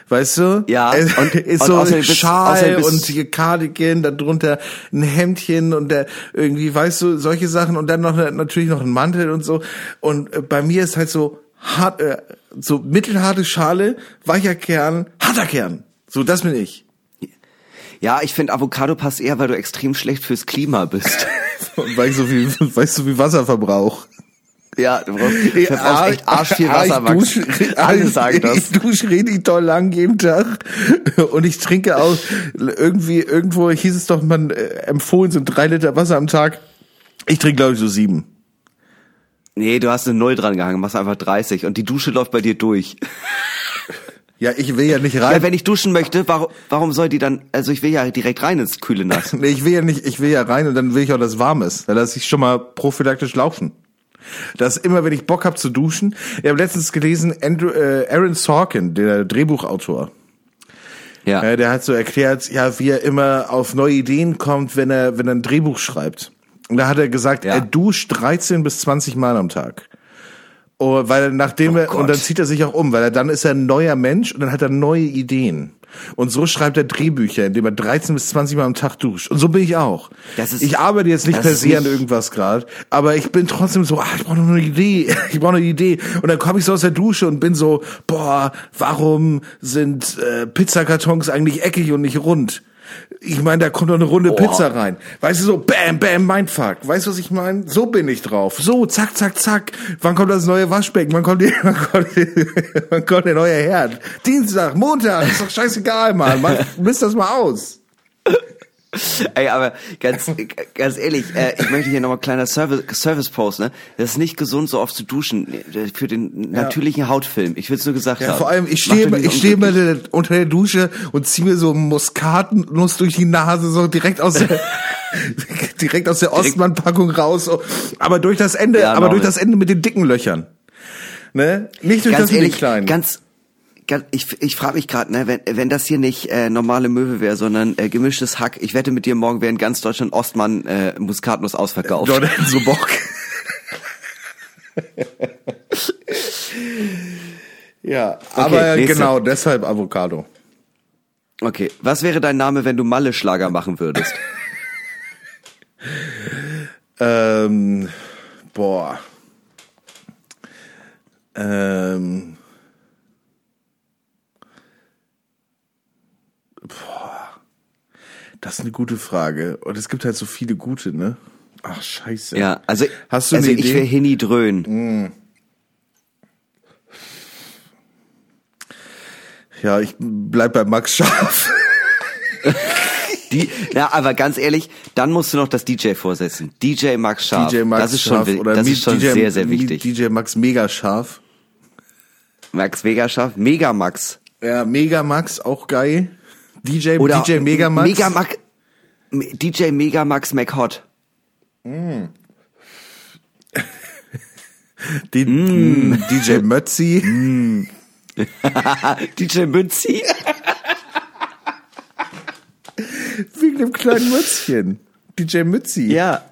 Weißt du? Ja, Es und- ist und so außerdem Schal außerdem und hier Cardigan, darunter ein Hemdchen und der irgendwie, weißt du, solche Sachen und dann noch natürlich noch ein Mantel und so. Und äh, bei mir ist halt so hart, äh, so mittelharte Schale, weicher Kern, harter Kern. So, das bin ich. Ja, ich finde Avocado passt eher, weil du extrem schlecht fürs Klima bist. Weil ich so viel, weißt du, wie Wasserverbrauch. ja, du brauchst, du brauchst echt arsch viel Ah, ich Wasser, Max. dusche- Alle ich- sagen das. Ich dusche richtig doll lang jeden Tag und ich trinke auch irgendwie, irgendwo hieß es doch, man äh, empfohlen sind drei Liter Wasser am Tag. Ich trinke, glaube ich, so sieben. Nee, du hast eine Null dran gehangen, machst einfach 30 und die Dusche läuft bei dir durch. Ja, ich will ja nicht rein. Ja, wenn ich duschen möchte, warum, warum soll die dann, also ich will ja direkt rein ins kühle Nass. nee, ich will ja nicht, ich will ja rein und dann will ich auch, dass es warm ist. Da lasse ich schon mal prophylaktisch laufen. Das immer, wenn ich Bock hab zu duschen. Ich habe letztens gelesen, Andrew, äh, Aaron Sorkin, der Drehbuchautor. Ja. Ja, der hat so erklärt, ja, wie er immer auf neue Ideen kommt, wenn er, wenn er ein Drehbuch schreibt. Und da hat er gesagt, Ja. er duscht 13 bis 20 Mal am Tag. Oh, weil nachdem er, Gott. und dann zieht er sich auch um, weil er dann ist er ein neuer Mensch und dann hat er neue Ideen. Und so schreibt er Drehbücher, indem er 13 bis 20 Mal am Tag duscht. Und so bin ich auch. Das ist- ich arbeite jetzt nicht per se an irgendwas gerade, aber ich bin trotzdem so, ah, ich brauche noch eine Idee, ich brauche eine Idee. Und dann komme ich so aus der Dusche und bin so, boah, warum sind äh, Pizzakartons eigentlich eckig und nicht rund? Ich meine, da kommt doch eine runde Pizza rein. Weißt du, so bam, bam, Mindfuck. Weißt du, was ich meine? So bin ich drauf. So, zack, zack, zack. Wann kommt das neue Waschbecken? Wann kommt, die, wann kommt, die, wann kommt der neue Herd? Dienstag, Montag, ist doch scheißegal, Mann. Mann misst das mal aus. Ey, aber ganz, ganz ehrlich, äh, ich möchte hier nochmal kleiner Service, Service Post, ne? Das ist nicht gesund, so oft zu duschen äh, für den natürlichen Hautfilm. Ich will es nur gesagt Ja, haben. vor allem, ich stehe ich stehe unglücklich. unter der Dusche und ziehe mir so Muskatnuss durch die Nase, so direkt aus der, direkt aus der Ostmann-Packung raus. Aber durch das Ende, Ja, aber durch das Ende mit den dicken Löchern. Ne? Nicht durch ganz das mit ehrlich, den kleinen. ganz ich, ich frage mich gerade, ne, wenn, wenn das hier nicht äh, normale Möwe wäre, sondern äh, gemischtes Hack, ich wette mit dir, morgen wäre in ganz Deutschland Ostmann äh, Muskatnuss ausverkauft. Leute, so Bock. ja, aber nächste. genau, deshalb Avocado. Okay, was wäre dein Name, wenn du Malle-Schlager machen würdest? Ähm, boah. Ähm. Das ist eine gute Frage. Und es gibt halt so viele gute, ne? Ach, scheiße. Ja, also, Hast du also eine ich Idee? wäre Hinni Dröhn. Ja, ich bleib bei Max Scharf. Die, na, aber ganz ehrlich, dann musst du noch das DJ vorsetzen. DJ Max Scharf. DJ Max das ist Scharf schon, wi- oder das ist schon DJ, sehr, sehr wichtig. DJ Max Mega Scharf. Max Vega Scharf, Mega Max. Ja, Mega Max, auch geil. DJ, Oder DJ Mega Max. Mega Max. DJ Mega Max McHot. Die, Mm. DJ Mötzi. DJ Münzi. Wegen dem kleinen Mützchen. DJ Mützi. Ja.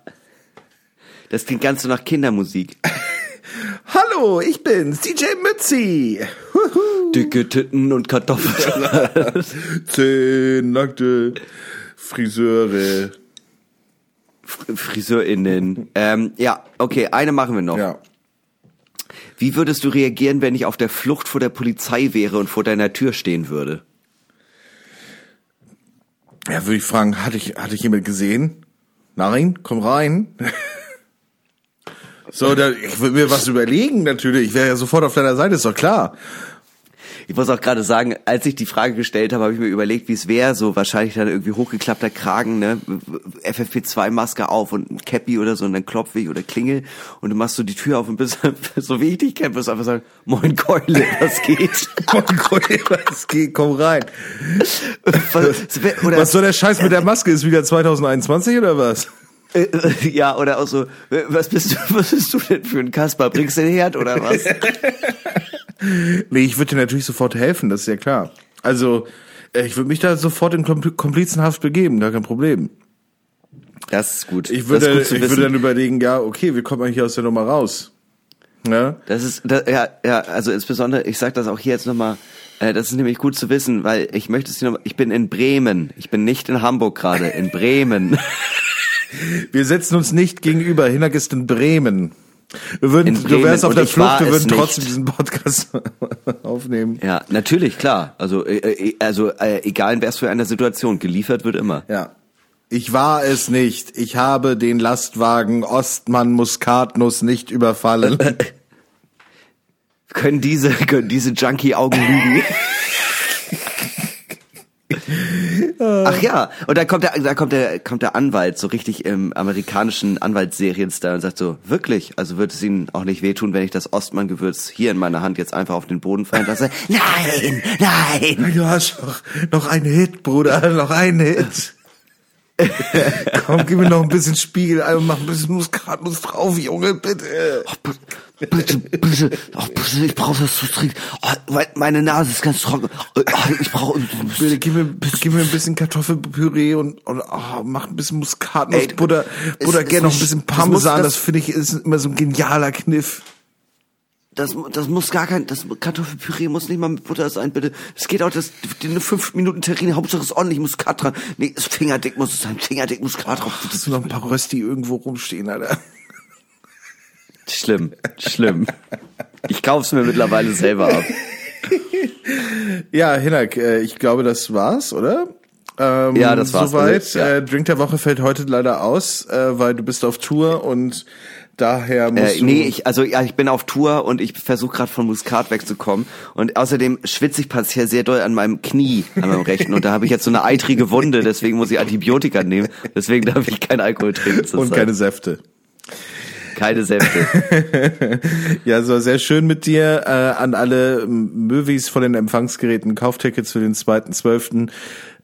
Das klingt ganz so nach Kindermusik. Hallo, ich bin's, DJ Mützi. Huhu. Dicke Titten und Kartoffeln. Zehn nackte Friseure. FriseurInnen. Ähm, ja, okay, eine machen wir noch. Ja. Wie würdest du reagieren, wenn ich auf der Flucht vor der Polizei wäre und vor deiner Tür stehen würde? Ja, würde ich fragen, hatte ich, hatte ich jemand gesehen? Nein, komm rein. so, da, ich würde mir was überlegen, natürlich. Ich wäre ja sofort auf deiner Seite, ist doch klar. Ich muss auch gerade sagen, als ich die Frage gestellt habe, habe ich mir überlegt, wie es wäre, so wahrscheinlich dann irgendwie hochgeklappter Kragen, ne, FFP2-Maske auf und ein Cappy oder so und dann klopfe ich oder klingel und du machst so die Tür auf und bist, so wie ich dich kenne, wirst du einfach sagen, moin Keule, was geht? was geht, komm rein. was, oder, Was soll der Scheiß mit der Maske? Ist wieder 2021 oder was? äh, äh, ja, oder auch so, was bist du, was bist du denn für ein Kasper? Bringst du den Herd oder was? Nee, ich würde dir natürlich sofort helfen, das ist ja klar. Also, äh, ich würde mich da sofort in Kompl Komplizenhaft begeben, gar kein Problem. Das ist gut. Ich würde, gut ich würde dann überlegen, ja, okay, wie kommt man hier aus der Nummer raus? Ja? Das ist, das, ja, ja, also insbesondere, ich sag das auch hier jetzt nochmal Äh, das ist nämlich gut zu wissen, weil ich möchte es dir noch, ich bin in Bremen. Ich bin nicht in Hamburg gerade, in Bremen. Wir setzen uns nicht gegenüber. Hinak ist in Bremen. Wir würden, du wärst auf der Flucht, wir würden nicht. trotzdem diesen Podcast aufnehmen. Ja, natürlich, klar. Also, äh, äh, also äh, egal in was für einer Situation, geliefert wird immer. Ja. Ich war es nicht. Ich habe den Lastwagen Ostmann Muskatnuss nicht überfallen. Können diese, können diese Junkie-Augen lügen? Ach ja, und dann kommt der, da kommt der, kommt der Anwalt, so richtig im amerikanischen Anwaltsserien-Style und sagt so, wirklich, also wird es Ihnen auch nicht wehtun, wenn ich das Ostmann-Gewürz hier in meiner Hand jetzt einfach auf den Boden fallen lasse? Nein, nein! Du hast doch noch einen Hit, Bruder, noch einen Hit. Komm, gib mir noch ein bisschen Spiegel ein und mach ein bisschen Muskatnuss drauf, Junge, bitte. Bitte, bitte, oh, bitte, ich brauche das zu trinken. Oh, meine Nase ist ganz trocken. Oh, ich brauche. Bitte, gib mir, gib mir ein bisschen Kartoffelpüree und, und oh, mach ein bisschen Muskatnuss, Ey, Butter, Butter, gerne noch ein bisschen das Parmesan, das, das- finde ich ist immer so ein genialer Kniff. Das, das muss gar kein, das Kartoffelpüree muss nicht mal mit Butter sein, bitte. Es geht auch das, die fünf Minuten Terrine, Hauptsache ist ordentlich Muskat dran. Nee, das Fingerdick muss es sein, Fingerdick Muskat drauf. Hast du noch ein paar Rösti irgendwo rumstehen, Alter? Schlimm, schlimm. Ich kauf's mir mittlerweile selber ab. Ja, Hinak, äh, ich glaube, das war's, oder? Ähm, Ja, das war's. Soweit. Ja. äh, Drink der Woche fällt heute leider aus, äh, weil du bist auf Tour und daher musst Äh, du... nee, ich, also ja, ich bin auf Tour und ich versuche gerade von Muskat wegzukommen. Und außerdem schwitze ich partiell sehr doll an meinem Knie, an meinem rechten. Und da habe ich jetzt so eine eitrige Wunde, deswegen muss ich Antibiotika nehmen. Deswegen darf ich keinen Alkohol trinken. und keine Säfte. Keine Säfte. Ja, so sehr schön mit dir. Äh, an alle Movies von den Empfangsgeräten, Kauftickets für den 2.12.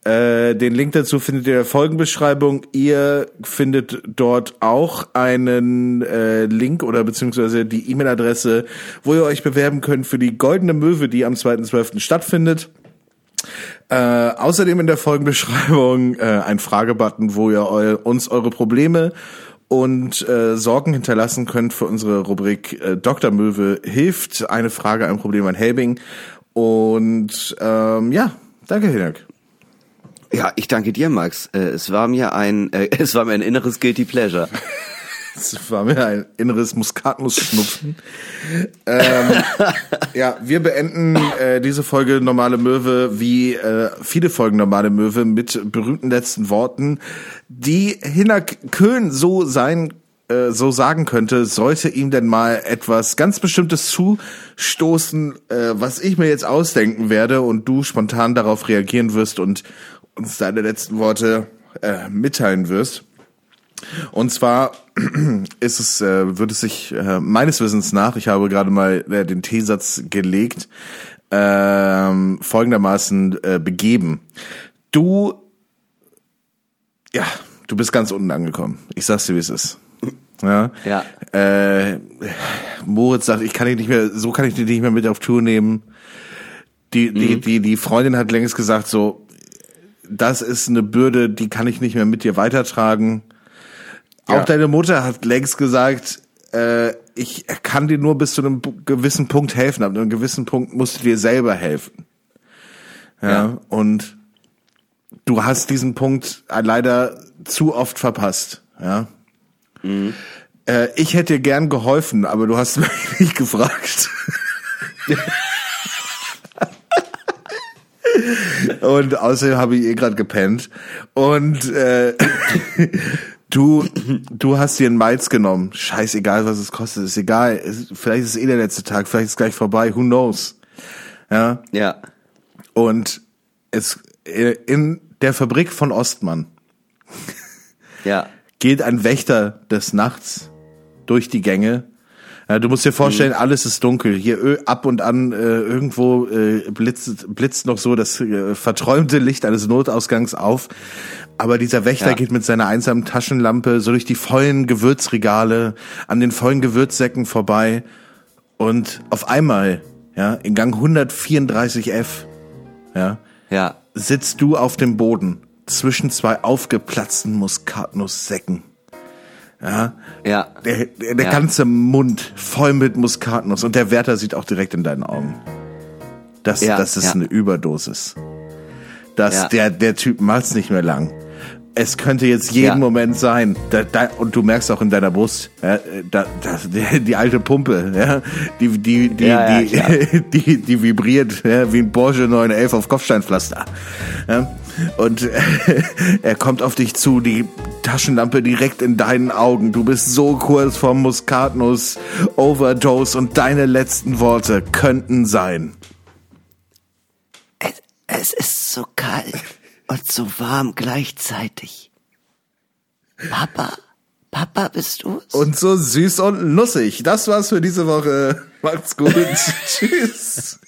Äh, den Link dazu findet ihr in der Folgenbeschreibung. Ihr findet dort auch einen äh, Link oder beziehungsweise die E-Mail-Adresse, wo ihr euch bewerben könnt für die Goldene Möwe, die am 2.12. stattfindet. Äh, außerdem in der Folgenbeschreibung äh, ein Fragebutton, wo ihr eu uns eure Probleme und äh, Sorgen hinterlassen könnt für unsere Rubrik äh, Dr. Möwe hilft. Eine Frage, ein Problem, ein Helbing. Und ähm, ja, danke, Hinak. Ja, ich danke dir, Max. Äh, es war mir ein, äh, es war mir ein inneres guilty pleasure. Es war mir ein inneres Muskatnuss-Schnupfen. ähm, ja, wir beenden äh, diese Folge Normale Möwe wie äh, viele Folgen Normale Möwe mit berühmten letzten Worten, die Hinak Köhn so sein äh, so sagen könnte, sollte ihm denn mal etwas ganz Bestimmtes zustoßen, äh, was ich mir jetzt ausdenken werde und du spontan darauf reagieren wirst und uns deine letzten Worte äh, mitteilen wirst. Und zwar ist es, äh, wird es sich äh, meines Wissens nach, ich habe gerade mal äh, den T-Satz gelegt, ähm, folgendermaßen äh, begeben. Du, ja, du bist ganz unten angekommen. Ich sag's dir, wie es ist. Ja. Ja. Äh, Moritz sagt, ich kann dich nicht mehr, so kann ich dich nicht mehr mit auf Tour nehmen. Die, die, die, die Freundin hat längst gesagt, so, das ist eine Bürde, die kann ich nicht mehr mit dir weitertragen. Ja. Auch deine Mutter hat längst gesagt, äh, ich kann dir nur bis zu einem gewissen Punkt helfen. Ab einem gewissen Punkt musst du dir selber helfen. Ja, Ja. und du hast diesen Punkt leider zu oft verpasst. Ja. Äh, ich hätte dir gern geholfen, aber du hast mich nicht gefragt. Und außerdem habe ich eh gerade gepennt. Und äh, du, du hast dir einen Meiz genommen. Scheißegal, was es kostet, ist egal. Vielleicht ist es eh der letzte Tag, vielleicht ist es gleich vorbei, who knows. Ja. Ja. Und es äh, in der Fabrik von Ostmann Ja. geht ein Wächter des Nachts durch die Gänge. Ja, du musst dir vorstellen, alles ist dunkel. Hier ö- ab und an äh, irgendwo äh, blitzt, blitzt noch so das äh, verträumte Licht eines Notausgangs auf. Aber dieser Wächter Ja. geht mit seiner einsamen Taschenlampe so durch die vollen Gewürzregale, an den vollen Gewürzsäcken vorbei. Und auf einmal, ja, in Gang 134F, ja, Ja. sitzt du auf dem Boden zwischen zwei aufgeplatzten Muskatnusssäcken. Ja, Ja. der, der, der Ja. ganze Mund voll mit Muskatnuss und der Wärter sieht auch direkt in deinen Augen. Das, Ja, das ist ja. eine Überdosis. Das, der, der Typ macht's nicht mehr lang. Es könnte jetzt jeden Ja. Moment sein. Da, da, und du merkst auch in deiner Brust, ja, da, die, die alte Pumpe, ja, die, die, die, Ja, die, die, die vibriert wie ein Porsche 911 auf Kopfsteinpflaster. Und äh, er kommt auf dich zu, die Taschenlampe direkt in deinen Augen. Du bist so kurz vom Muskatnuss, Overdose und deine letzten Worte könnten sein. Es, es ist so kalt und so warm gleichzeitig. Papa, Papa, bist du's? Und so süß und nussig. Das war's für diese Woche. Macht's gut. Tschüss.